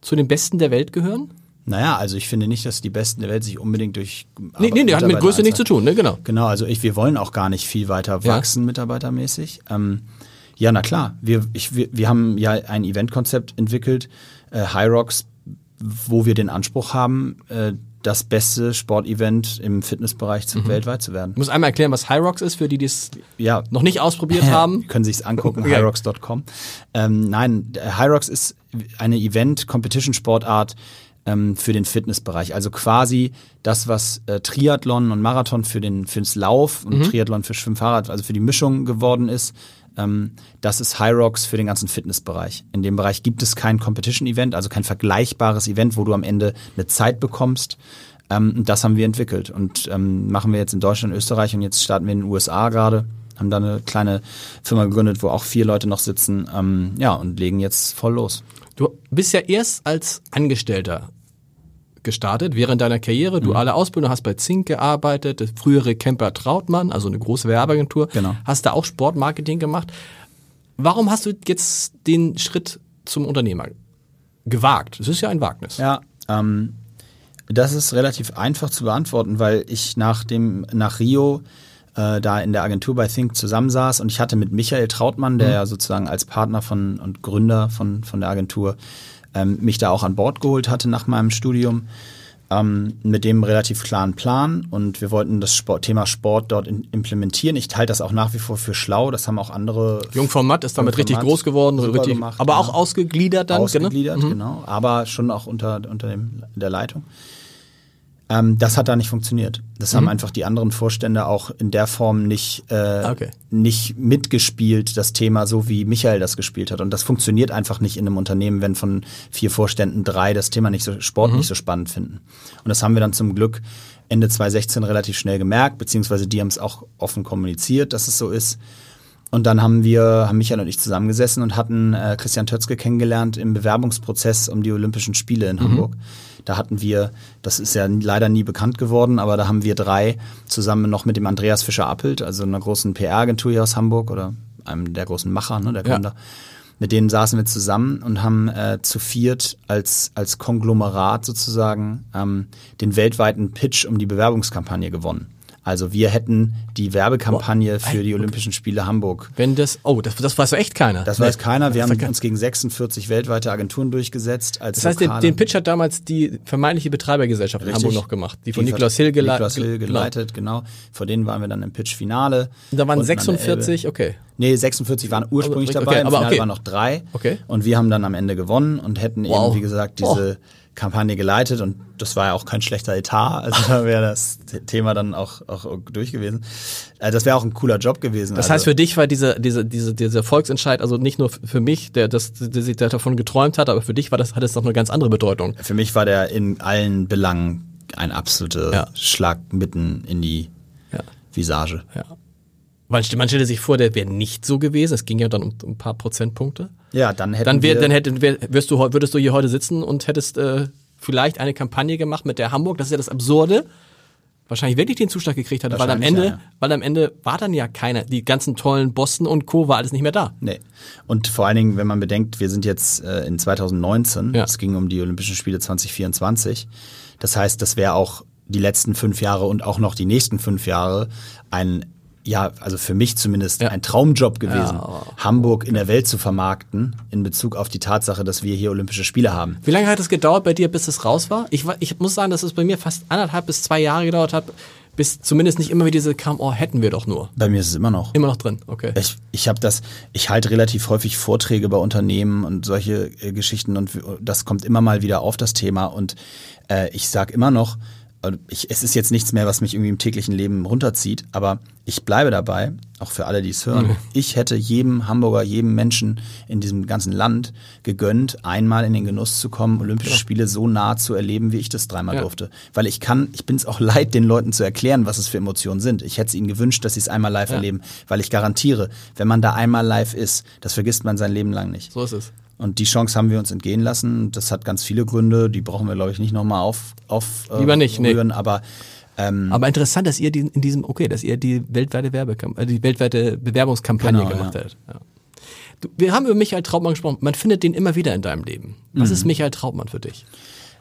zu den Besten der Welt gehören? Naja, also ich finde nicht, dass die Besten der Welt sich unbedingt durch. Nee, nee, nee hat mit Größe nichts zu tun, ne? Genau. Genau, also ich, wir wollen auch gar nicht viel weiter wachsen, ja. mitarbeitermäßig. Ähm, ja, na klar. Wir, ich, wir, wir haben ja ein Eventkonzept entwickelt, äh, High Rocks, wo wir den Anspruch haben, äh, das beste Sportevent im Fitnessbereich zu, mhm. weltweit zu werden. Ich muss einmal erklären, was High Rocks ist, für die, die es ja. noch nicht ausprobiert [LAUGHS] haben. Können sich es angucken, [LAUGHS] okay. highrocks.com. Ähm, nein, High Rocks ist eine Event-Competition-Sportart, ähm, für den Fitnessbereich. Also quasi das, was äh, Triathlon und Marathon für den fürs Lauf und mhm. Triathlon für Schwimmfahrrad, also für die Mischung geworden ist. Ähm, das ist High Rocks für den ganzen Fitnessbereich. In dem Bereich gibt es kein Competition-Event, also kein vergleichbares Event, wo du am Ende eine Zeit bekommst. Ähm, das haben wir entwickelt und ähm, machen wir jetzt in Deutschland, Österreich und jetzt starten wir in den USA gerade. haben da eine kleine Firma gegründet, wo auch vier Leute noch sitzen, ähm, ja, und legen jetzt voll los. Du bist ja erst als Angestellter gestartet während deiner Karriere. Duale Ausbildung, hast bei Zink gearbeitet, das frühere Camper Trautmann, also eine große Werbeagentur. Genau. Hast da auch Sportmarketing gemacht. Warum hast du jetzt den Schritt zum Unternehmer gewagt? Das ist ja ein Wagnis. Ja, ähm, das ist relativ einfach zu beantworten, weil ich nach dem nach Rio äh, da in der Agentur bei Think zusammensaß und ich hatte mit Michael Trautmann, der ja sozusagen als Partner von und Gründer von von der Agentur ähm, mich da auch an Bord geholt hatte nach meinem Studium. Ähm, mit dem relativ klaren Plan und wir wollten das Sport, Thema Sport dort in, implementieren. Ich halte das auch nach wie vor für schlau. Das haben auch andere Jungfrau Matt ist damit richtig groß geworden, richtig, gemacht, aber auch genau. ausgegliedert dann. ausgegliedert, Genau. genau, aber schon auch unter, unter dem, der Leitung. Ähm, das hat da nicht funktioniert. Das haben einfach die anderen Vorstände auch in der Form nicht, äh, Okay. nicht mitgespielt, das Thema, so wie Michael das gespielt hat. Und das funktioniert einfach nicht in einem Unternehmen, wenn von vier Vorständen drei das Thema nicht so, Sport nicht so spannend finden. Und das haben wir dann zum Glück Ende 2016 relativ schnell gemerkt, beziehungsweise die haben es auch offen kommuniziert, dass es so ist. Und dann haben wir, haben Michael und ich zusammengesessen und hatten äh, Christian Tötzke kennengelernt im Bewerbungsprozess um die Olympischen Spiele in Hamburg. Da hatten wir, das ist ja leider nie bekannt geworden, aber da haben wir drei zusammen noch mit dem Andreas Fischer-Appelt, also einer großen PR-Agentur hier aus Hamburg oder einem der großen Macher, ne, der Ja. Gründer. Mit denen saßen wir zusammen und haben äh, zu viert als, als Konglomerat sozusagen ähm, den weltweiten Pitch um die Bewerbungskampagne gewonnen. Also wir hätten die Werbekampagne für die Olympischen Spiele Hamburg Wenn das, oh, das, das weiß so echt keiner. das weiß keiner. Wir haben uns gegen 46 weltweite Agenturen durchgesetzt. Das heißt, den, den Pitch hat damals die vermeintliche Betreibergesellschaft in Richtig. Hamburg noch gemacht, die von Die Niklas Hill, gele Niklas Hill genau. geleitet, genau. Vor denen waren wir dann im Pitch-Finale. Und Da waren Unten an der 46, Elbe. okay. Nee, 46 waren ursprünglich Okay, dabei, im aber Finale okay. waren noch drei. Okay. Und wir haben dann am Ende gewonnen und hätten Wow. eben, wie gesagt, diese Kampagne geleitet und das war ja auch kein schlechter Etat, also da wäre das The- Thema dann auch, auch durch gewesen. Äh, Das wäre auch ein cooler Job gewesen. Das also, heißt, für dich war diese, diese, diese, dieser Volksentscheid, also nicht nur für mich, der, das, der sich davon geträumt hat, aber für dich war das, hat es doch eine ganz andere Bedeutung. Für mich war der in allen Belangen ein absoluter Ja. Schlag mitten in die Ja. Visage. Ja. Man, st- man stellte sich vor, der wäre nicht so gewesen. Es ging ja dann um, um ein paar Prozentpunkte. Ja, dann hätten Dann, wär, wir dann hätte, wär, wirst du, würdest du hier heute sitzen und hättest äh, vielleicht eine Kampagne gemacht mit der Hamburg. Das ist ja das Absurde. Wahrscheinlich wirklich den Zuschlag gekriegt hat, weil am Ende, ja, ja. weil am Ende war dann ja keiner. Die ganzen tollen Boston und Co. war alles nicht mehr da. Nee. Und vor allen Dingen, wenn man bedenkt, wir sind jetzt äh, in 2019, Ja. es ging um die Olympischen Spiele 2024. Das heißt, das wäre auch die letzten fünf Jahre und auch noch die nächsten fünf Jahre ein, ja, also für mich zumindest Ja. ein Traumjob gewesen, Ja. Hamburg in der Welt zu vermarkten, in Bezug auf die Tatsache, dass wir hier Olympische Spiele haben. Wie lange hat es gedauert bei dir, bis es raus war? Ich, ich muss sagen, dass es bei mir fast anderthalb bis zwei Jahre gedauert hat, bis zumindest nicht immer wieder diese kam, oh, hätten wir doch nur. Bei mir ist es immer noch. Immer noch drin, okay. Ich, ich habe das, ich halte relativ häufig Vorträge bei Unternehmen und solche äh, Geschichten und das kommt immer mal wieder auf das Thema und äh, ich sage immer noch, ich, es ist jetzt nichts mehr, was mich irgendwie im täglichen Leben runterzieht, aber ich bleibe dabei, auch für alle, die es hören. Ich hätte jedem Hamburger, jedem Menschen in diesem ganzen Land gegönnt, einmal in den Genuss zu kommen, Olympische Spiele so nah zu erleben, wie ich das dreimal Ja. durfte. Weil ich kann, ich bin es auch leid, den Leuten zu erklären, was es für Emotionen sind. Ich hätte es ihnen gewünscht, dass sie es einmal live Ja. erleben, weil ich garantiere, wenn man da einmal live ist, das vergisst man sein Leben lang nicht. So ist es. Und die Chance haben wir uns entgehen lassen. Das hat ganz viele Gründe, die brauchen wir, glaube ich, nicht nochmal auf, auf äh, Lieber nicht, nee. rühren, aber ähm, Aber interessant, dass ihr die, in diesem, okay, dass ihr die weltweite Werbekampagne, äh, die weltweite Bewerbungskampagne Genau, gemacht ja. habt. Ja. Du, wir haben über Michael Trautmann gesprochen. Man findet den immer wieder in deinem Leben. Was Mhm. ist Michael Trautmann für dich?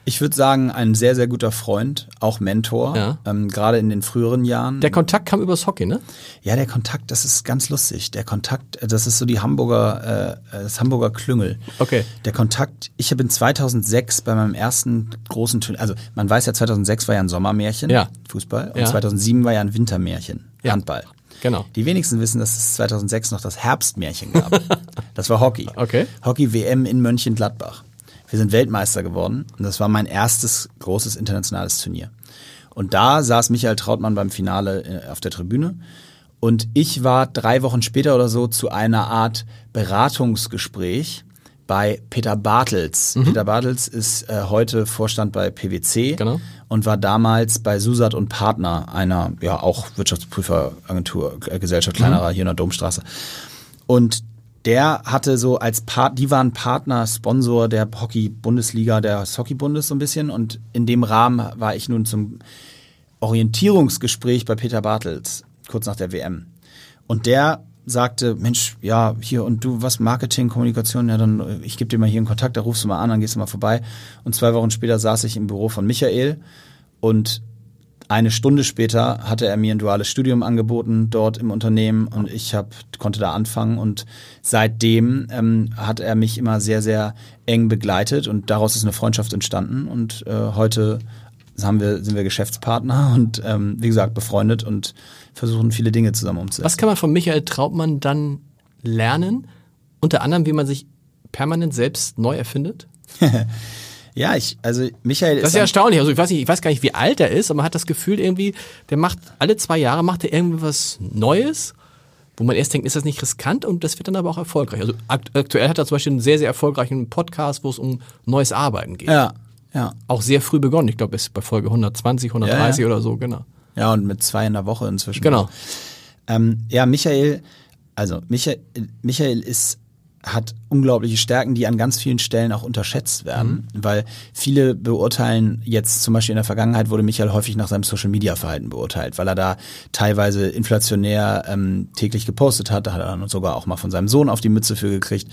Ich würde sagen, ein sehr, sehr guter Freund, auch Mentor, Ja. ähm, gerade in den früheren Jahren. Der Kontakt kam übers Hockey, ne? Ja, der Kontakt, das ist ganz lustig. Der Kontakt, äh, das ist so die Hamburger, äh, das Hamburger Klüngel. Okay. Der Kontakt, ich habe in 2006 bei meinem ersten großen Turnier, also man weiß ja, 2006 war ja ein Sommermärchen, Ja. Fußball, und Ja. 2007 war ja ein Wintermärchen, Ja. Handball. Genau. Die wenigsten wissen, dass es 2006 noch das Herbstmärchen gab. [LAUGHS] das war Hockey. Okay. Hockey-WM in Mönchengladbach. Wir sind Weltmeister geworden und das war mein erstes großes internationales Turnier. Und da saß Michael Trautmann beim Finale äh, auf der Tribüne und ich war drei Wochen später oder so zu einer Art Beratungsgespräch bei Peter Bartels. Peter Bartels ist äh, heute Vorstand bei PwC Mhm. Genau. und war damals bei Susat und Partner, einer ja auch Wirtschaftsprüferagentur, äh, Gesellschaft kleinerer hier in der Domstraße. Und der hatte so als Part, die waren Partner, Sponsor der Hockey-Bundesliga, des Hockey-Bundes so ein bisschen. Und in dem Rahmen war ich nun zum Orientierungsgespräch bei Peter Bartels, kurz nach der WM. Und der sagte, Mensch, ja, hier und du, was Marketing, Kommunikation, ja, dann ich gebe dir mal hier einen Kontakt, da rufst du mal an, dann gehst du mal vorbei. Und zwei Wochen später saß ich im Büro von Michael und eine Stunde später hatte er mir ein duales Studium angeboten dort im Unternehmen und ich hab, konnte da anfangen und seitdem ähm, hat er mich immer sehr, sehr eng begleitet und daraus ist eine Freundschaft entstanden und äh, heute haben wir, sind wir Geschäftspartner und ähm, wie gesagt befreundet und versuchen viele Dinge zusammen umzusetzen. Was kann man von Michael Trautmann dann lernen? Unter anderem, wie man sich permanent selbst neu erfindet? [LAUGHS] Ja, ich, also Michael Das ist ja erstaunlich. Also ich weiß nicht, ich weiß gar nicht, wie alt er ist, aber man hat das Gefühl irgendwie, der macht alle zwei Jahre macht er irgendwie was Neues, wo man erst denkt, ist das nicht riskant und das wird dann aber auch erfolgreich. Also akt aktuell hat er zum Beispiel einen sehr, sehr erfolgreichen Podcast, wo es um neues Arbeiten geht. Ja, ja. Auch sehr früh begonnen. Ich glaube, ist bei Folge 120, 130 Ja, ja. oder so, genau. Ja, und mit zwei in der Woche inzwischen. Genau. Ähm, ja, Michael, also Michael, Michael ist hat unglaubliche Stärken, die an ganz vielen Stellen auch unterschätzt werden, weil viele beurteilen jetzt zum Beispiel in der Vergangenheit wurde Michael häufig nach seinem Social Media Verhalten beurteilt, weil er da teilweise inflationär ähm, täglich gepostet hat, da hat er dann sogar auch mal von seinem Sohn auf die Mütze für gekriegt.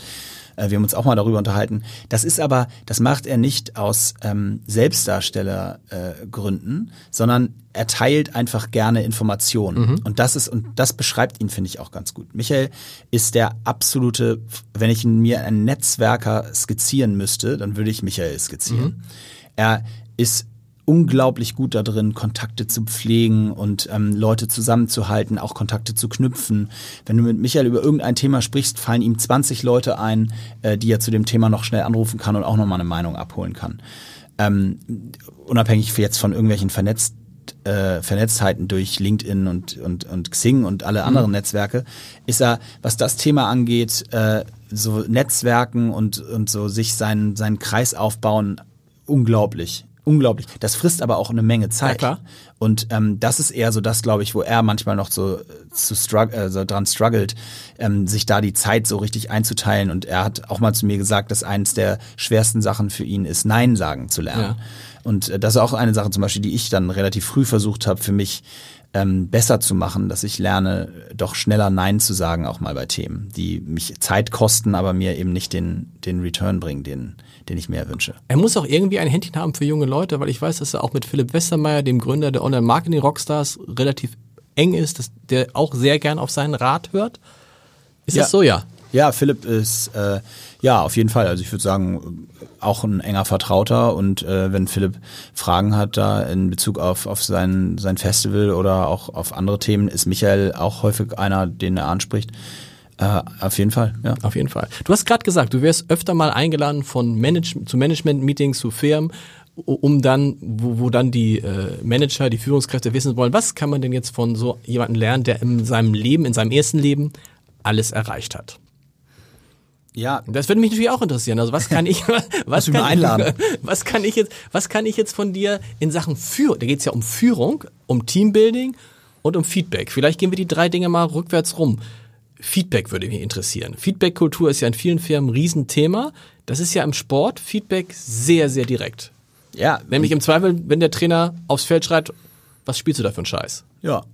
Äh, Wir haben uns auch mal darüber unterhalten. Das ist aber, das macht er nicht aus ähm, Selbstdarstellergründen, äh, sondern er teilt einfach gerne Informationen. Und das ist, und das beschreibt ihn, finde ich, auch ganz gut. Michael ist der absolute, wenn ich mir einen Netzwerker skizzieren müsste, dann würde ich Michael skizzieren. Er ist unglaublich gut da drin, Kontakte zu pflegen und ähm, Leute zusammenzuhalten, auch Kontakte zu knüpfen. Wenn du mit Michael über irgendein Thema sprichst, fallen ihm 20 Leute ein, äh, die er zu dem Thema noch schnell anrufen kann und auch nochmal eine Meinung abholen kann. Ähm, unabhängig jetzt von irgendwelchen vernetzt, äh, Vernetztheiten durch LinkedIn und, und, und Xing und alle anderen Netzwerke, ist er, was das Thema angeht, äh, so Netzwerken und, und so sich seinen, seinen Kreis aufbauen, unglaublich. Unglaublich. Das frisst aber auch eine Menge Zeit. Ja. Und ähm, das ist eher so das, glaube ich, wo er manchmal noch so, äh, zu strugg äh, so dran struggelt, ähm, sich da die Zeit so richtig einzuteilen. Und er hat auch mal zu mir gesagt, dass eines der schwersten Sachen für ihn ist, Nein sagen zu lernen. Ja. Und äh, das ist auch eine Sache zum Beispiel, die ich dann relativ früh versucht habe, für mich ähm, besser zu machen, dass ich lerne, doch schneller Nein zu sagen, auch mal bei Themen, die mich Zeit kosten, aber mir eben nicht den, den Return bringen, den, den ich mir wünsche. Er muss auch irgendwie ein Händchen haben für junge Leute, weil ich weiß, dass er auch mit Philipp Westermeier, dem Gründer der Online-Marketing-Rockstars, relativ eng ist, dass der auch sehr gern auf seinen Rat hört. Ist Ja. das so, ja? Ja, Philipp ist äh, ja auf jeden Fall. Also ich würde sagen auch ein enger Vertrauter und äh, wenn Philipp Fragen hat da in Bezug auf auf sein sein Festival oder auch auf andere Themen, ist Michael auch häufig einer, den er anspricht. Äh, auf jeden Fall, ja. Auf jeden Fall. Du hast gerade gesagt, du wärst öfter mal eingeladen von Manage zu Management-Meetings, zu Firmen, um dann, wo, wo dann die äh, Manager, die Führungskräfte wissen wollen, was kann man denn jetzt von so jemandem lernen, der in seinem Leben, in seinem ersten Leben alles erreicht hat. Ja, Das würde mich natürlich auch interessieren. Also was kann ich, [LAUGHS] was kann, einladen? [LAUGHS] was kann ich jetzt, was kann ich jetzt von dir in Sachen Führung? Da geht es ja um Führung, um Teambuilding und um Feedback. Vielleicht gehen wir die drei Dinge mal rückwärts rum. Feedback würde mich interessieren. Feedback-Kultur ist ja in vielen Firmen ein Riesenthema. Das ist ja im Sport Feedback sehr, sehr direkt. ja, Nämlich im Zweifel, wenn der Trainer aufs Feld schreit, was spielst du da für einen Scheiß? Ja.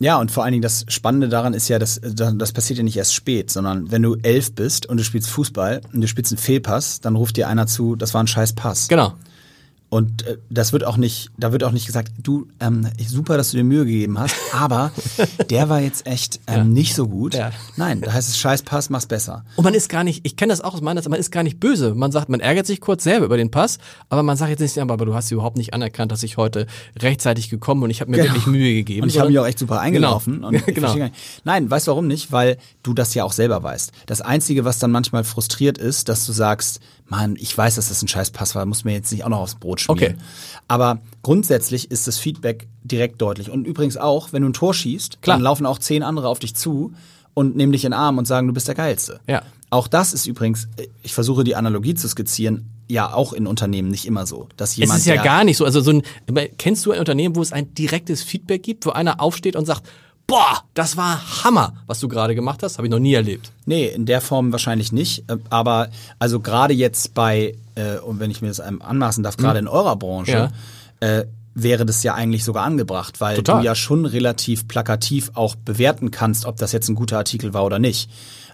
Ja, und vor allen Dingen das Spannende daran ist ja, dass das passiert ja nicht erst spät, sondern wenn du elf bist und du spielst Fußball und du spielst einen Fehlpass, dann ruft dir einer zu, das war ein scheiß Pass. Genau. Und äh, das wird auch nicht, da wird auch nicht gesagt, du, ähm, super, dass du dir Mühe gegeben hast, [LAUGHS] aber der war jetzt echt ähm, nicht so gut. Ja. Nein, da heißt es scheiß Pass, mach's besser. Und man ist gar nicht, ich kenne das auch aus meiner Zeit, man ist gar nicht böse. Man sagt, man ärgert sich kurz selber über den Pass, aber man sagt jetzt nicht, aber du hast überhaupt nicht anerkannt, dass ich heute rechtzeitig gekommen und ich habe mir Genau. wirklich Mühe gegeben. Und ich habe mich auch echt super eingelaufen. Genau. [LAUGHS] Genau. Nein, weißt du warum nicht? Weil du das ja auch selber weißt. Das Einzige, was dann manchmal frustriert ist, dass du sagst, Mann, ich weiß, dass das ein scheiß Pass war, muss mir jetzt nicht auch noch aufs Brot schmieren. Okay. Aber grundsätzlich ist das Feedback direkt deutlich. Und übrigens auch, wenn du ein Tor schießt, Klar. dann laufen auch zehn andere auf dich zu und nehmen dich in den Arm und sagen, du bist der Geilste. Ja. Auch das ist übrigens, ich versuche die Analogie zu skizzieren, ja auch in Unternehmen nicht immer so. Dass Es jemand, ist ja gar nicht so. Also so ein, kennst du ein Unternehmen, wo es ein direktes Feedback gibt, wo einer aufsteht und sagt, boah, das war Hammer, was du gerade gemacht hast, habe ich noch nie erlebt. Nee, in der Form wahrscheinlich nicht. Äh, Aber also gerade jetzt bei, äh, und wenn ich mir das einem anmaßen darf, gerade in eurer Branche, äh, wäre das ja eigentlich sogar angebracht, weil Total. du ja schon relativ plakativ auch bewerten kannst, ob das jetzt ein guter Artikel war oder nicht.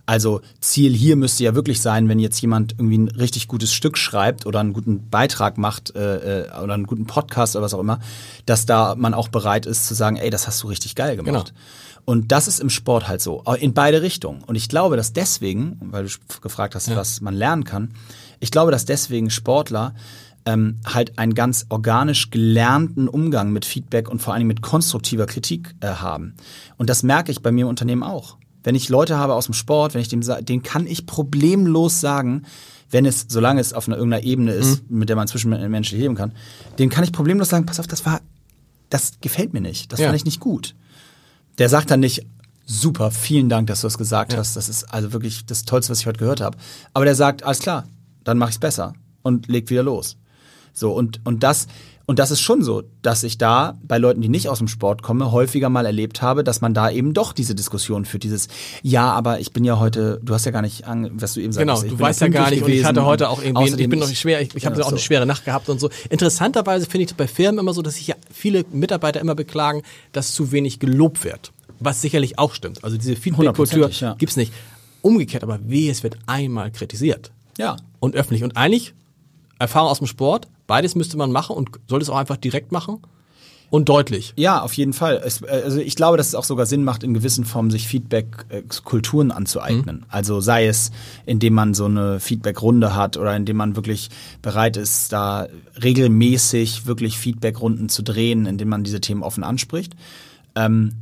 Also Ziel hier müsste ja wirklich sein, wenn jetzt jemand irgendwie ein richtig gutes Stück schreibt oder einen guten Beitrag macht äh, äh, oder einen guten Podcast oder was auch immer, dass da man auch bereit ist zu sagen, ey, das hast du richtig geil gemacht. Genau. Und das ist im Sport halt so, in beide Richtungen. Und ich glaube, dass deswegen, weil du gefragt hast, was man lernen kann, ich glaube, dass deswegen Sportler ähm, halt einen ganz organisch gelernten Umgang mit Feedback und vor allem mit konstruktiver Kritik äh, haben. Und das merke ich bei mir im Unternehmen auch. Wenn ich Leute habe aus dem Sport, wenn ich dem den kann ich problemlos sagen, wenn es, solange es auf einer irgendeiner Ebene ist, mit der man zwischen Menschen leben kann, den kann ich problemlos sagen, pass auf, das war, das gefällt mir nicht, das Ja. fand ich nicht gut. Der sagt dann nicht, super, vielen Dank, dass du das gesagt hast. Das ist also wirklich das Tollste, was ich heute gehört habe. Aber der sagt, alles klar, dann mache ich es besser und legt wieder los. So, und, und das, und das ist schon so, dass ich da bei Leuten, die nicht aus dem Sport kommen, häufiger mal erlebt habe, dass man da eben doch diese Diskussion führt, dieses, ja, aber ich bin ja heute, du hast ja gar nicht, was du eben sagst. Genau, ich du bin weißt ja gar nicht und ich hatte heute auch irgendwie, ich bin noch nicht schwer, ich, ich habe Ja, auch eine so. schwere Nacht gehabt und so. Interessanterweise finde ich das bei Firmen immer so, dass sich ja viele Mitarbeiter immer beklagen, dass zu wenig gelobt wird. Was sicherlich auch stimmt. Also diese Feedback-Kultur ja. gibt's nicht. Umgekehrt, aber weh, es wird einmal kritisiert. Ja, Und öffentlich. Und eigentlich, Erfahrung aus dem Sport, beides müsste man machen und sollte es auch einfach direkt machen und deutlich. Ja, auf jeden Fall. Es, äh, also ich glaube, dass es auch sogar Sinn macht, in gewissen Formen sich Feedback-Kulturen anzueignen. Also sei es, indem man so eine Feedback-Runde hat oder indem man wirklich bereit ist, da regelmäßig wirklich Feedback-Runden zu drehen, indem man diese Themen offen anspricht. Ähm,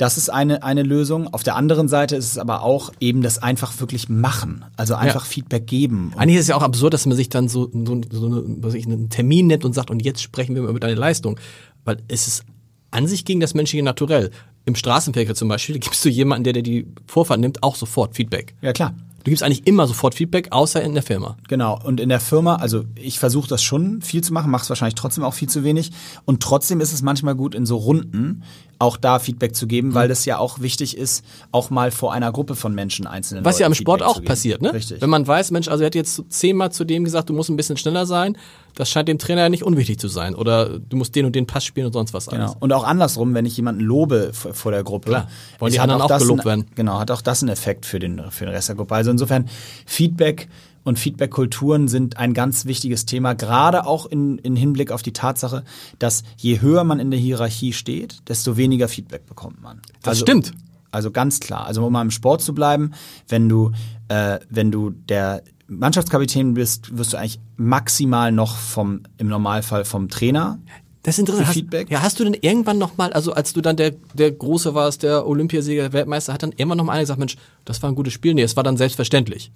das ist eine, eine Lösung. Auf der anderen Seite ist es aber auch eben das einfach wirklich machen. Also einfach Feedback geben. Eigentlich ist es ja auch absurd, dass man sich dann so, so, so eine, was ich, einen Termin nennt und sagt, und jetzt sprechen wir mal über deine Leistung. Weil es ist an sich gegen das menschliche Naturell. Im Straßenverkehr zum Beispiel [LAUGHS] gibst du jemanden, der dir die Vorfahrt nimmt, auch sofort Feedback. ja, klar. Du gibst eigentlich immer sofort Feedback, außer in der Firma. Genau, und in der Firma, also ich versuche das schon viel zu machen, mache es wahrscheinlich trotzdem auch viel zu wenig. Und trotzdem ist es manchmal gut, in so Runden auch da Feedback zu geben, Mhm. weil das ja auch wichtig ist, auch mal vor einer Gruppe von Menschen einzelnen Was ja im Leuten Sport Feedback auch passiert, ne? Richtig. Wenn man weiß, Mensch, also er hat jetzt zehnmal zu dem gesagt, du musst ein bisschen schneller sein, das scheint dem Trainer ja nicht unwichtig zu sein. Oder du musst den und den Pass spielen und sonst was alles. Genau. Und auch andersrum, wenn ich jemanden lobe vor, der Gruppe. Klar. Wollen die anderen auch das gelobt ein, werden. Genau, hat auch das einen Effekt für den, für den Rest der Gruppe. Also insofern, Feedback und Feedback-Kulturen sind ein ganz wichtiges Thema, gerade auch in, in Hinblick auf die Tatsache, dass je höher man in der Hierarchie steht, desto weniger Feedback bekommt man. Das also, stimmt. Also ganz klar. Also um mal im Sport zu bleiben, wenn du, äh, wenn du der Mannschaftskapitän bist, wirst du eigentlich maximal noch vom, im Normalfall vom Trainer Das ist interessant. Hast, Feedback? Ja, hast du denn irgendwann nochmal, also als du dann der, der Große warst, der Olympiasieger, der Weltmeister, hat dann irgendwann nochmal einer gesagt, Mensch, das war ein gutes Spiel? Nee, es war dann selbstverständlich.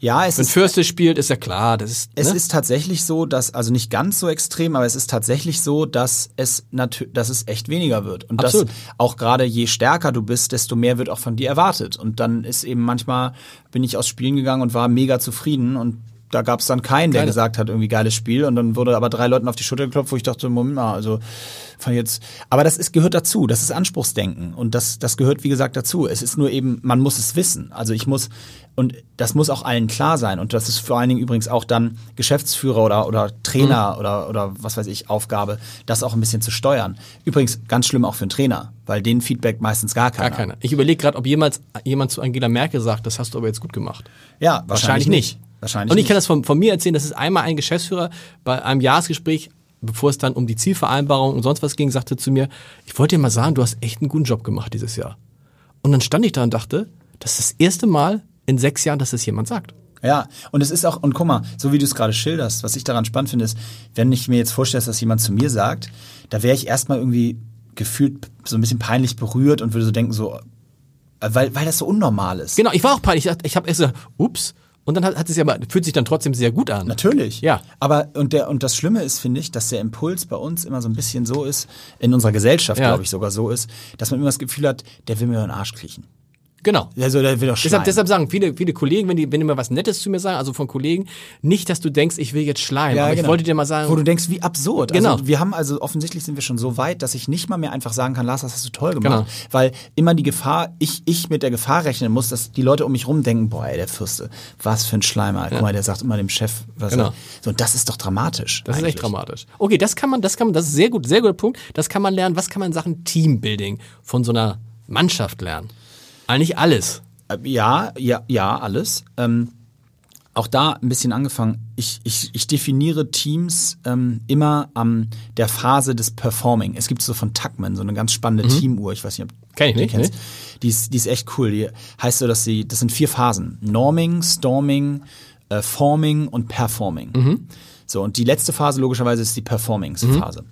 Ja, es Wenn ist, Fürste spielt, ist ja klar, das ist, es ne? ist tatsächlich so, dass, also nicht ganz so extrem, aber es ist tatsächlich so, dass es dass es echt weniger wird. Und Absolut. dass auch gerade je stärker du bist, desto mehr wird auch von dir erwartet. Und dann ist eben manchmal, bin ich aus Spielen gegangen und war mega zufrieden und da gab es dann keinen, der Keine. gesagt hat, irgendwie geiles Spiel. Und dann wurde aber drei Leuten auf die Schulter geklopft, wo ich dachte, Moment mal, also fand jetzt. Aber das ist, gehört dazu, das ist Anspruchsdenken. Und das, das gehört, wie gesagt, dazu. Es ist nur eben, man muss es wissen. Also ich muss, und das muss auch allen klar sein. Und das ist vor allen Dingen übrigens auch dann Geschäftsführer oder, oder Trainer oder, oder was weiß ich, Aufgabe, das auch ein bisschen zu steuern. Übrigens ganz schlimm auch für einen Trainer, weil den Feedback meistens gar keiner. gar keiner. Ich überlege gerade, ob jemals jemand zu Angela Merkel sagt, das hast du aber jetzt gut gemacht. Ja, wahrscheinlich, Wahrscheinlich nicht. Wahrscheinlich Und ich nicht. kann das von, von mir erzählen, dass es einmal ein Geschäftsführer bei einem Jahresgespräch, bevor es dann um die Zielvereinbarung und sonst was ging, sagte zu mir, ich wollte dir mal sagen, du hast echt einen guten Job gemacht dieses Jahr. Und dann stand ich da und dachte, das ist das erste Mal in sechs Jahren, dass das jemand sagt. Ja, und es ist auch, und guck mal, so wie du es gerade schilderst, was ich daran spannend finde, ist, wenn ich mir jetzt vorstelle, dass das jemand zu mir sagt, da wäre ich erstmal irgendwie gefühlt so ein bisschen peinlich berührt und würde so denken, so, weil, weil das so unnormal ist. Genau, ich war auch peinlich. Ich Ich habe erst gesagt, ups. Und dann hat, hat es sich aber, fühlt sich dann trotzdem sehr gut an. Natürlich. Ja. Aber, und, der, und das Schlimme ist, finde ich, dass der Impuls bei uns immer so ein bisschen so ist, in unserer Gesellschaft, Ja. glaube ich, sogar so ist, dass man immer das Gefühl hat, der will mir den Arsch kriechen. Genau. Also der will doch Deshalb, deshalb sagen viele, viele Kollegen, wenn die, wenn die mal was Nettes zu mir sagen, also von Kollegen, nicht, dass du denkst, ich will jetzt schleimen. Ja, aber genau. ich wollte dir mal sagen, Wo du denkst, wie absurd. Genau. Also wir haben also offensichtlich sind wir schon so weit, dass ich nicht mal mehr einfach sagen kann, Lars, das hast du toll gemacht. Genau. Weil immer die Gefahr, ich, ich mit der Gefahr rechnen muss, dass die Leute um mich rum denken, boah, ey, der Fürste, was für ein Schleimer. Guck mal, der sagt immer dem Chef, was Genau. er, so, und das ist doch dramatisch. Das ist eigentlich. echt dramatisch. Okay, das kann man, das kann man, das ist sehr gut, sehr guter Punkt. Das kann man lernen. Was kann man in Sachen Teambuilding von so einer Mannschaft lernen? Eigentlich alles. Äh, Ja, ja, ja, alles. Ähm, auch da ein bisschen angefangen. Ich, ich, ich definiere Teams ähm, immer am der Phase des Performing. Es gibt so von Tuckman so eine ganz spannende Teamuhr. Ich weiß nicht, ob Mhm. Kenn ich du die nicht, kennst. Die ist, die ist echt cool. Die heißt so, dass sie, das sind vier Phasen: Norming, Storming, äh, Forming und Performing. Mhm. So und die letzte Phase logischerweise ist die Performing-Phase.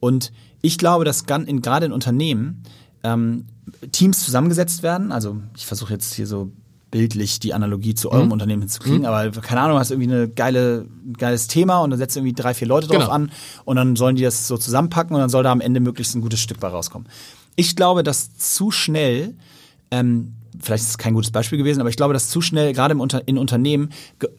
Und ich glaube, dass in, gerade in Unternehmen ähm, Teams zusammengesetzt werden. Also ich versuche jetzt hier so bildlich die Analogie zu Mhm. eurem Unternehmen hinzukriegen, aber keine Ahnung, hast irgendwie eine geile, ein geiles Thema und dann setzt irgendwie drei, vier Leute drauf Genau. an und dann sollen die das so zusammenpacken und dann soll da am Ende möglichst ein gutes Stück bei rauskommen. Ich glaube, dass zu schnell ähm, vielleicht ist es kein gutes Beispiel gewesen, aber ich glaube, dass zu schnell gerade im Unter in Unternehmen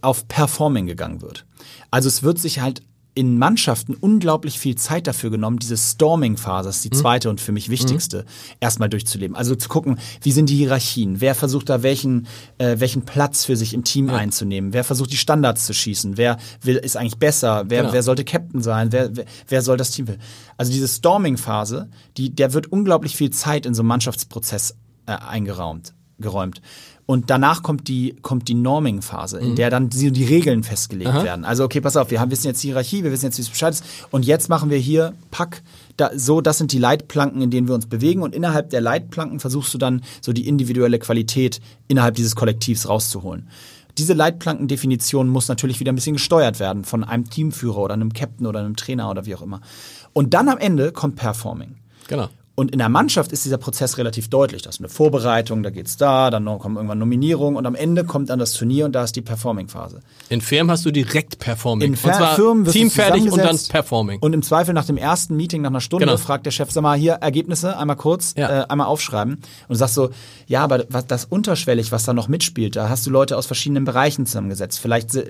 auf Performing gegangen wird. Also es wird sich halt in Mannschaften unglaublich viel Zeit dafür genommen, diese Storming-Phase, das ist die zweite und für mich wichtigste, erstmal durchzuleben. Also zu gucken, wie sind die Hierarchien, wer versucht da welchen, äh, welchen Platz für sich im Team einzunehmen, wer versucht die Standards zu schießen, wer will, ist eigentlich besser, wer, Genau. wer sollte Captain sein, wer, wer, wer soll das Team will. Also diese Storming-Phase, die, der wird unglaublich viel Zeit in so einem Mannschaftsprozess äh, eingeraumt, geräumt. Und danach kommt die, kommt die Norming-Phase, in der dann die, die Regeln festgelegt werden. Also, okay, pass auf, wir haben, wissen jetzt die Hierarchie, wir wissen jetzt, wie es Bescheid ist. Und jetzt machen wir hier, pack, da, so, das sind die Leitplanken, in denen wir uns bewegen. Und innerhalb der Leitplanken versuchst du dann so die individuelle Qualität innerhalb dieses Kollektivs rauszuholen. Diese Leitplankendefinition muss natürlich wieder ein bisschen gesteuert werden von einem Teamführer oder einem Captain oder einem Trainer oder wie auch immer. Und dann am Ende kommt Performing. Genau. Und in der Mannschaft ist dieser Prozess relativ deutlich. Das ist eine Vorbereitung, da geht's da, dann kommen irgendwann Nominierungen und am Ende kommt dann das Turnier und da ist die Performing-Phase. In Firmen hast du direkt Performing. In und zwar Firmen Team fertig und dann Performing. Und im Zweifel nach dem ersten Meeting, nach einer Stunde, Genau. fragt der Chef, sag mal, hier Ergebnisse, einmal kurz, Ja. äh, einmal aufschreiben. Und du sagst so, ja, aber was, das unterschwellig, was da noch mitspielt, da hast du Leute aus verschiedenen Bereichen zusammengesetzt. Vielleicht si-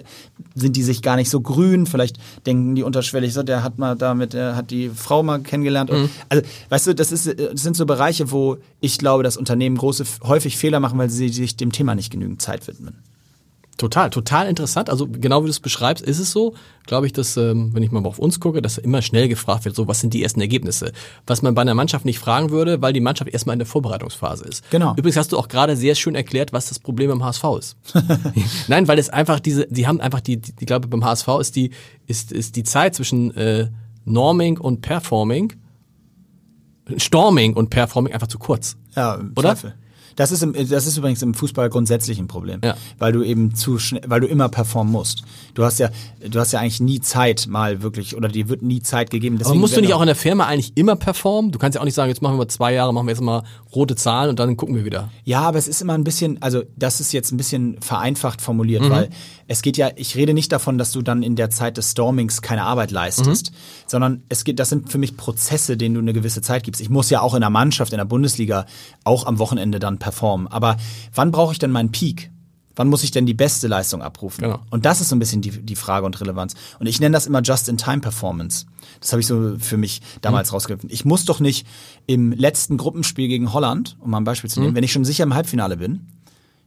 sind die sich gar nicht so grün, vielleicht denken die unterschwellig so, der hat mal damit, der hat die Frau mal kennengelernt. Mhm. Also, weißt du, das, ist, äh, das sind so Bereiche, wo ich glaube, dass Unternehmen große, häufig Fehler machen, weil sie sich dem Thema nicht genügend Zeit widmen. Total, total interessant. Also genau wie du es beschreibst, ist es so, glaube ich, dass, ähm, wenn ich mal auf uns gucke, dass immer schnell gefragt wird, so was sind die ersten Ergebnisse? Was man bei einer Mannschaft nicht fragen würde, weil die Mannschaft erstmal in der Vorbereitungsphase ist. Genau. Übrigens hast du auch gerade sehr schön erklärt, was das Problem beim HSV ist. [LAUGHS] Nein, weil es einfach diese, die haben einfach die, die ich glaube beim HSV ist die, ist, ist die Zeit zwischen äh, Norming und Performing, Storming und Performing einfach zu kurz. Ja, im Oder? Zweifel. Das ist, im, das ist übrigens im Fußball grundsätzlich ein Problem, Ja. weil du eben zu schnell, weil du immer performen musst. Du hast ja, du hast ja eigentlich nie Zeit mal wirklich oder dir wird nie Zeit gegeben. Aber musst du nicht auch in der Firma eigentlich immer performen? Du kannst ja auch nicht sagen, jetzt machen wir mal zwei Jahre, machen wir jetzt mal rote Zahlen und dann gucken wir wieder. Ja, aber es ist immer ein bisschen, also das ist jetzt ein bisschen vereinfacht formuliert, Mhm. weil es geht ja, ich rede nicht davon, dass du dann in der Zeit des Stormings keine Arbeit leistest, Mhm. sondern es geht, das sind für mich Prozesse, denen du eine gewisse Zeit gibst. Ich muss ja auch in der Mannschaft, in der Bundesliga auch am Wochenende dann performen. Aber wann brauche ich denn meinen Peak? Wann muss ich denn die beste Leistung abrufen? Genau. Und das ist so ein bisschen die, die Frage und Relevanz. Und ich nenne das immer Just-in-Time-Performance. Das habe ich so für mich damals rausgegriffen. Ich muss doch nicht im letzten Gruppenspiel gegen Holland, um mal ein Beispiel zu nehmen, wenn ich schon sicher im Halbfinale bin,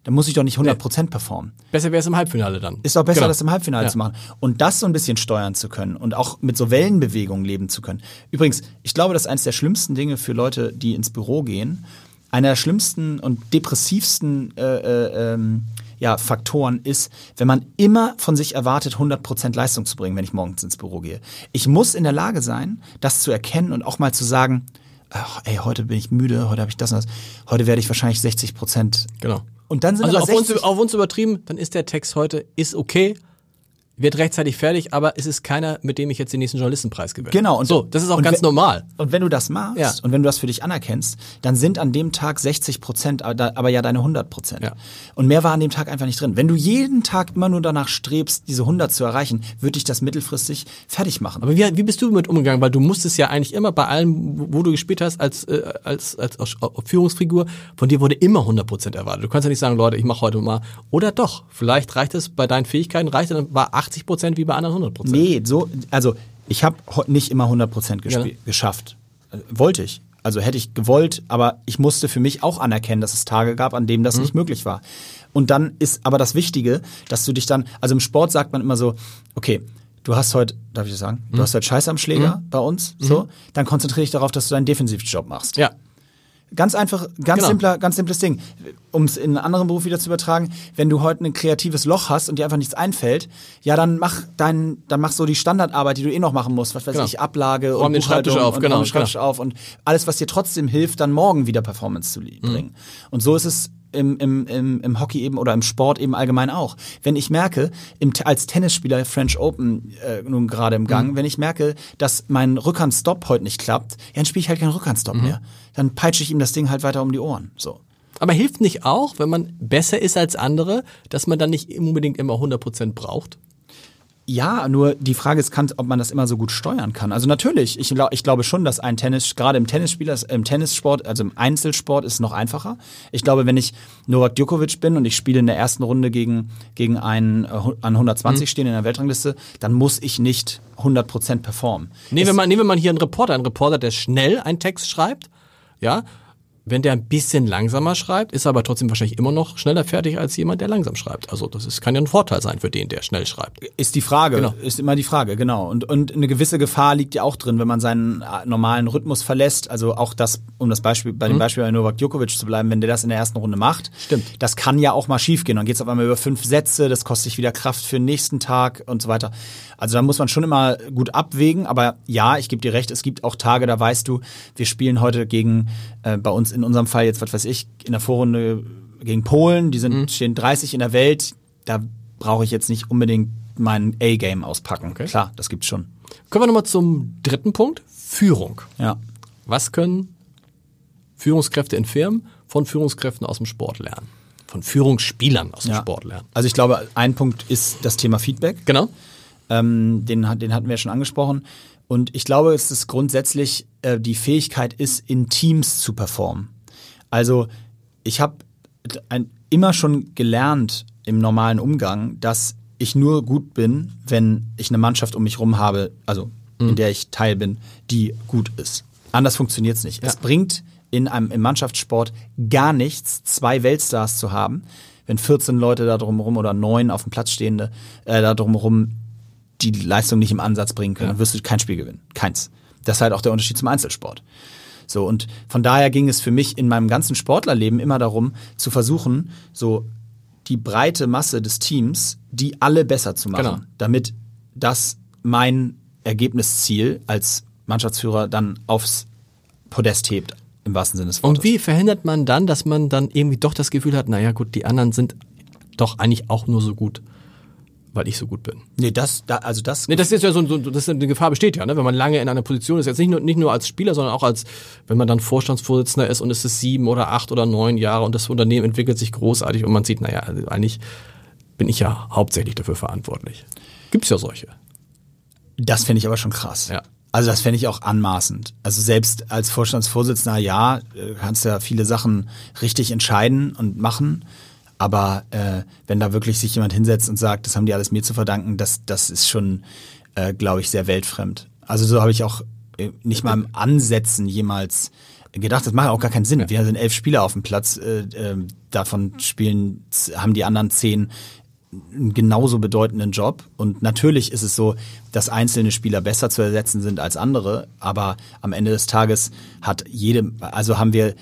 dann muss ich doch nicht 100% performen. Besser wäre es im Halbfinale dann. Ist doch besser, Genau. das im Halbfinale Ja. zu machen. Und das so ein bisschen steuern zu können und auch mit so Wellenbewegungen leben zu können. Übrigens, ich glaube, das ist eines der schlimmsten Dinge für Leute, die ins Büro gehen. Einer der schlimmsten und depressivsten äh, äh, ähm, ja, Faktoren ist, wenn man immer von sich erwartet, 100% Leistung zu bringen, wenn ich morgens ins Büro gehe. Ich muss in der Lage sein, das zu erkennen und auch mal zu sagen, ach, ey, heute bin ich müde, heute habe ich das und das, heute werde ich wahrscheinlich 60%. Genau. Und dann sind Also auf uns, 60 auf uns übertrieben, dann ist der Text heute, ist okay, wird rechtzeitig fertig, aber es ist keiner, mit dem ich jetzt den nächsten Journalistenpreis gewinne. Genau. Und so, das ist auch ganz wenn- normal. Und wenn du das machst Ja. und wenn du das für dich anerkennst, dann sind an dem Tag 60 Prozent, aber ja deine 100 Prozent. Ja. Und mehr war an dem Tag einfach nicht drin. Wenn du jeden Tag immer nur danach strebst, diese 100 zu erreichen, würde dich das mittelfristig fertig machen. Aber wie, wie bist du damit umgegangen? Weil du musstest ja eigentlich immer bei allem, wo- du gespielt hast, als, äh, als, als, als Führungsfigur, von dir wurde immer 100% erwartet. Du kannst ja nicht sagen, Leute, ich mache heute mal. Oder doch, vielleicht reicht es bei deinen Fähigkeiten, reicht es dann war 80% wie bei anderen 100%. Nee, so, also ich habe nicht immer 100 Prozent Ja. geschafft. Wollte ich. Also hätte ich gewollt, aber ich musste für mich auch anerkennen, dass es Tage gab, an denen das Mhm. nicht möglich war. Und dann ist aber das Wichtige, dass du dich dann, also im Sport sagt man immer so, okay, du hast heute, darf ich das sagen, Mhm. du hast heute Scheiß am Schläger bei uns, so, dann konzentriere dich darauf, dass du deinen Defensivjob machst. Ja. Ganz einfach, ganz Genau. simpler, ganz simples Ding. Um es in einen anderen Beruf wieder zu übertragen, wenn du heute ein kreatives Loch hast und dir einfach nichts einfällt, ja, dann mach dein, dann mach so die Standardarbeit, die du eh noch machen musst, was weiß Genau. ich, Ablage Räum und den Schreibtisch auf, und genau, Schreibtisch genau. auf und alles, was dir trotzdem hilft, dann morgen wieder Performance zu Mhm. bringen. Und so ist es im, im, im, im Hockey eben oder im Sport eben allgemein auch. Wenn ich merke, im, als Tennisspieler French Open äh, nun gerade im Mhm. Gang, wenn ich merke, dass mein Rückhandstop heute nicht klappt, ja, dann spiele ich halt keinen Rückhandstop Mhm. mehr. Dann peitsche ich ihm das Ding halt weiter um die Ohren. So. Aber hilft nicht auch, wenn man besser ist als andere, dass man dann nicht unbedingt immer 100% braucht? Ja, nur die Frage ist, kann, ob man das immer so gut steuern kann. Also natürlich, ich, glaub- ich glaube schon, dass ein Tennis, gerade im Tennisspieler, im Tennissport, also im Einzelsport ist noch einfacher. Ich glaube, wenn ich Novak Djokovic bin und ich spiele in der ersten Runde gegen, gegen einen äh, an 120 stehen in der Weltrangliste, dann muss ich nicht 100% performen. Nehmen wir, mal, nehmen wir mal hier einen Reporter, einen Reporter, der schnell einen Text schreibt, ja, wenn der ein bisschen langsamer schreibt, ist er aber trotzdem wahrscheinlich immer noch schneller fertig als jemand, der langsam schreibt. Also das ist, kann ja ein Vorteil sein für den, der schnell schreibt. Ist die Frage, Genau. ist immer die Frage, genau. Und, und eine gewisse Gefahr liegt ja auch drin, wenn man seinen äh, normalen Rhythmus verlässt. Also auch das, um das Beispiel, bei dem Beispiel bei Novak Djokovic zu bleiben, wenn der das in der ersten Runde macht, Mhm. Stimmt. das kann ja auch mal schiefgehen. Dann geht es auf einmal über fünf Sätze, das kostet sich wieder Kraft für den nächsten Tag und so weiter. Also da muss man schon immer gut abwägen, aber ja, ich gebe dir recht, es gibt auch Tage, da weißt du, wir spielen heute gegen, äh, bei uns in unserem Fall jetzt, was weiß ich, in der Vorrunde gegen Polen, die sind, Mhm. stehen 30 in der Welt, da brauche ich jetzt nicht unbedingt mein A-Game auspacken. Okay. Klar, das gibt's schon. Kommen wir nochmal zum dritten Punkt, Führung. Ja. Was können Führungskräfte in Firmen von Führungskräften aus dem Sport lernen? Von Führungsspielern aus dem ja. Sport lernen. Also ich glaube, ein Punkt ist das Thema Feedback. Genau. Ähm, den, den hatten wir ja schon angesprochen. Und ich glaube, es grundsätzlich äh, die Fähigkeit ist, in Teams zu performen. Also ich habe immer schon gelernt im normalen Umgang, dass ich nur gut bin, wenn ich eine Mannschaft um mich rum habe, also in der ich Teil bin, die gut ist. Anders funktioniert's nicht. Es bringt in einem im Mannschaftssport gar nichts, zwei Weltstars zu haben, wenn 14 Leute da drumherum oder neun auf dem Platz stehende äh, da drumherum die Leistung nicht im Ansatz bringen können, dann wirst du kein Spiel gewinnen. Keins. Das ist halt auch der Unterschied zum Einzelsport. So, und von daher ging es für mich in meinem ganzen Sportlerleben immer darum, zu versuchen, so die breite Masse des Teams, die alle besser zu machen, Genau. damit das mein Ergebnisziel als Mannschaftsführer dann aufs Podest hebt, im wahrsten Sinne des Wortes. Und wie verhindert man dann, dass man dann irgendwie doch das Gefühl hat, naja gut, die anderen sind doch eigentlich auch nur so gut, weil ich so gut bin? Nee, das, da, also das, Nee, das ist ja so, so das ist eine Gefahr besteht ja, ne? wenn man lange in einer Position ist, jetzt nicht nur, nicht nur als Spieler, sondern auch als, wenn man dann Vorstandsvorsitzender ist und es ist sieben oder acht oder neun Jahre und das Unternehmen entwickelt sich großartig und man sieht, naja, also eigentlich bin ich ja hauptsächlich dafür verantwortlich. Gibt's ja solche. Das finde ich aber schon krass. Ja. Also das fände ich auch anmaßend. Also selbst als Vorstandsvorsitzender, ja, äh, kannst ja viele Sachen richtig entscheiden und machen. Aber äh, wenn da wirklich sich jemand hinsetzt und sagt, das haben die alles mir zu verdanken, das, das ist schon, äh, glaube ich, sehr weltfremd. Also so habe ich auch äh, nicht mal im Ansätzen jemals gedacht, das macht auch gar keinen Sinn. Wir sind elf Spieler auf dem Platz, äh, äh, davon spielen, haben die anderen zehn einen genauso bedeutenden Job. Und natürlich ist es so, dass einzelne Spieler besser zu ersetzen sind als andere. Aber am Ende des Tages hat jede, also haben wir,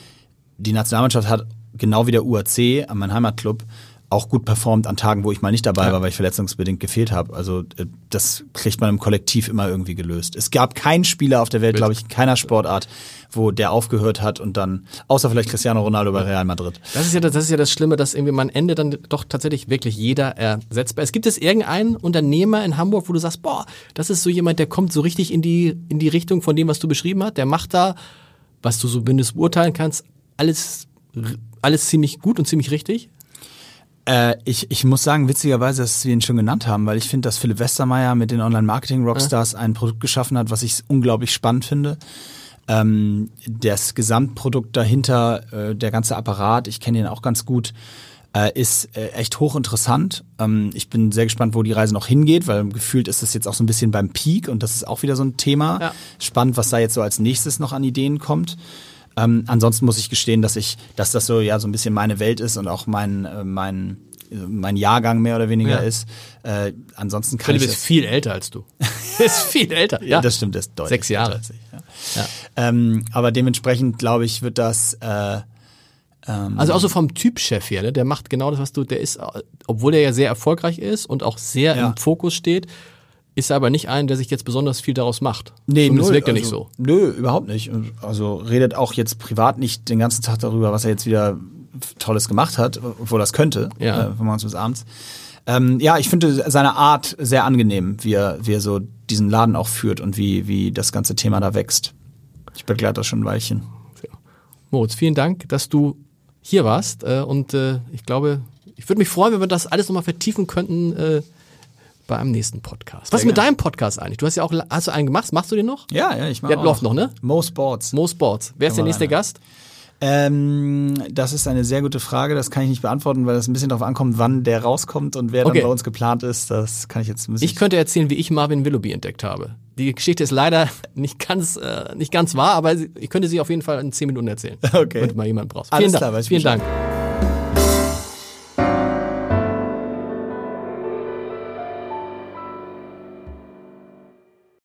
die Nationalmannschaft hat genau wie der UAC, mein Heimatclub, auch gut performt an Tagen, wo ich mal nicht dabei Ja. war, weil ich verletzungsbedingt gefehlt habe. Also äh, das kriegt man im Kollektiv immer irgendwie gelöst. Es gab keinen Spieler auf der Welt, glaube ich, in keiner Sportart, wo der aufgehört hat und dann, außer vielleicht Cristiano Ronaldo bei Real Madrid. Das ist ja das, das ist ja das Schlimme, dass irgendwie am Ende dann doch tatsächlich wirklich jeder ersetzbar ist. Gibt es irgendeinen Unternehmer in Hamburg, wo du sagst, boah, das ist so jemand, der kommt so richtig in die, in die Richtung von dem, was du beschrieben hast, der macht da, was du so mindestens beurteilen kannst, alles, alles ziemlich gut und ziemlich richtig? Äh, ich, ich muss sagen, witzigerweise, dass wir ihn schon genannt haben, weil ich finde, dass Philipp Westermeier mit den Online-Marketing-Rockstars ein Produkt geschaffen hat, was ich unglaublich spannend finde. Ähm, das Gesamtprodukt dahinter, äh, der ganze Apparat, ich kenne ihn auch ganz gut, äh, ist äh, echt hochinteressant. Ähm, ich bin sehr gespannt, wo die Reise noch hingeht, weil gefühlt ist das jetzt auch so ein bisschen beim Peak und das ist auch wieder so ein Thema. Ja. Spannend, was da jetzt so als nächstes noch an Ideen kommt. Ähm, ansonsten muss ich gestehen, dass ich, dass das so ja so ein bisschen meine Welt ist und auch mein äh, mein äh, mein Jahrgang mehr oder weniger Ja. ist. Äh, ansonsten kann Philipp ich ist das, viel älter als du. [LAUGHS] ist viel älter, ja. das stimmt, das ist deutlich. Sechs Jahre. als ich, ja. Ähm, aber dementsprechend glaube ich, wird das äh, Also auch so vom Typchef her, ne? der macht genau das, was du, der ist, äh, obwohl der ja sehr erfolgreich ist und auch sehr Ja. im Fokus steht, ist er aber nicht ein, der sich jetzt besonders viel daraus macht. Nee, das null, wirkt ja also, nicht so. Nö, überhaupt nicht. Also redet auch jetzt privat nicht den ganzen Tag darüber, was er jetzt wieder Tolles gemacht hat, obwohl das könnte, Ja. äh, von morgens bis abends. Ähm, ja, ich finde seine Art sehr angenehm, wie er, wie er so diesen Laden auch führt und wie, wie das ganze Thema da wächst. Ich begleite das schon ein Weilchen. Moritz, vielen Dank, dass du hier warst äh, und äh, ich glaube, ich würde mich freuen, wenn wir das alles nochmal vertiefen könnten äh, bei einem nächsten Podcast. Was ist mit deinem Podcast eigentlich? Du hast ja auch, hast du einen gemacht? Machst du den noch? Ja, ja, ich mache Der läuft noch, ne? Mo Sports. Mo Sports. Wer ist der nächste Gast? Ähm, das ist eine sehr gute Frage. Das kann ich nicht beantworten, weil das ein bisschen darauf ankommt, wann der rauskommt und wer Okay. dann bei uns geplant ist. Das kann ich jetzt ein bisschen. Ich könnte erzählen, wie ich Marvin Willoughby entdeckt habe. Die Geschichte ist leider [LAUGHS] nicht ganz, äh, nicht ganz wahr, aber ich könnte sie auf jeden Fall in zehn Minuten erzählen. [LAUGHS] Okay. Wenn du mal jemanden brauchst. Alles Vielen klar, Dank. ich Vielen. Dank.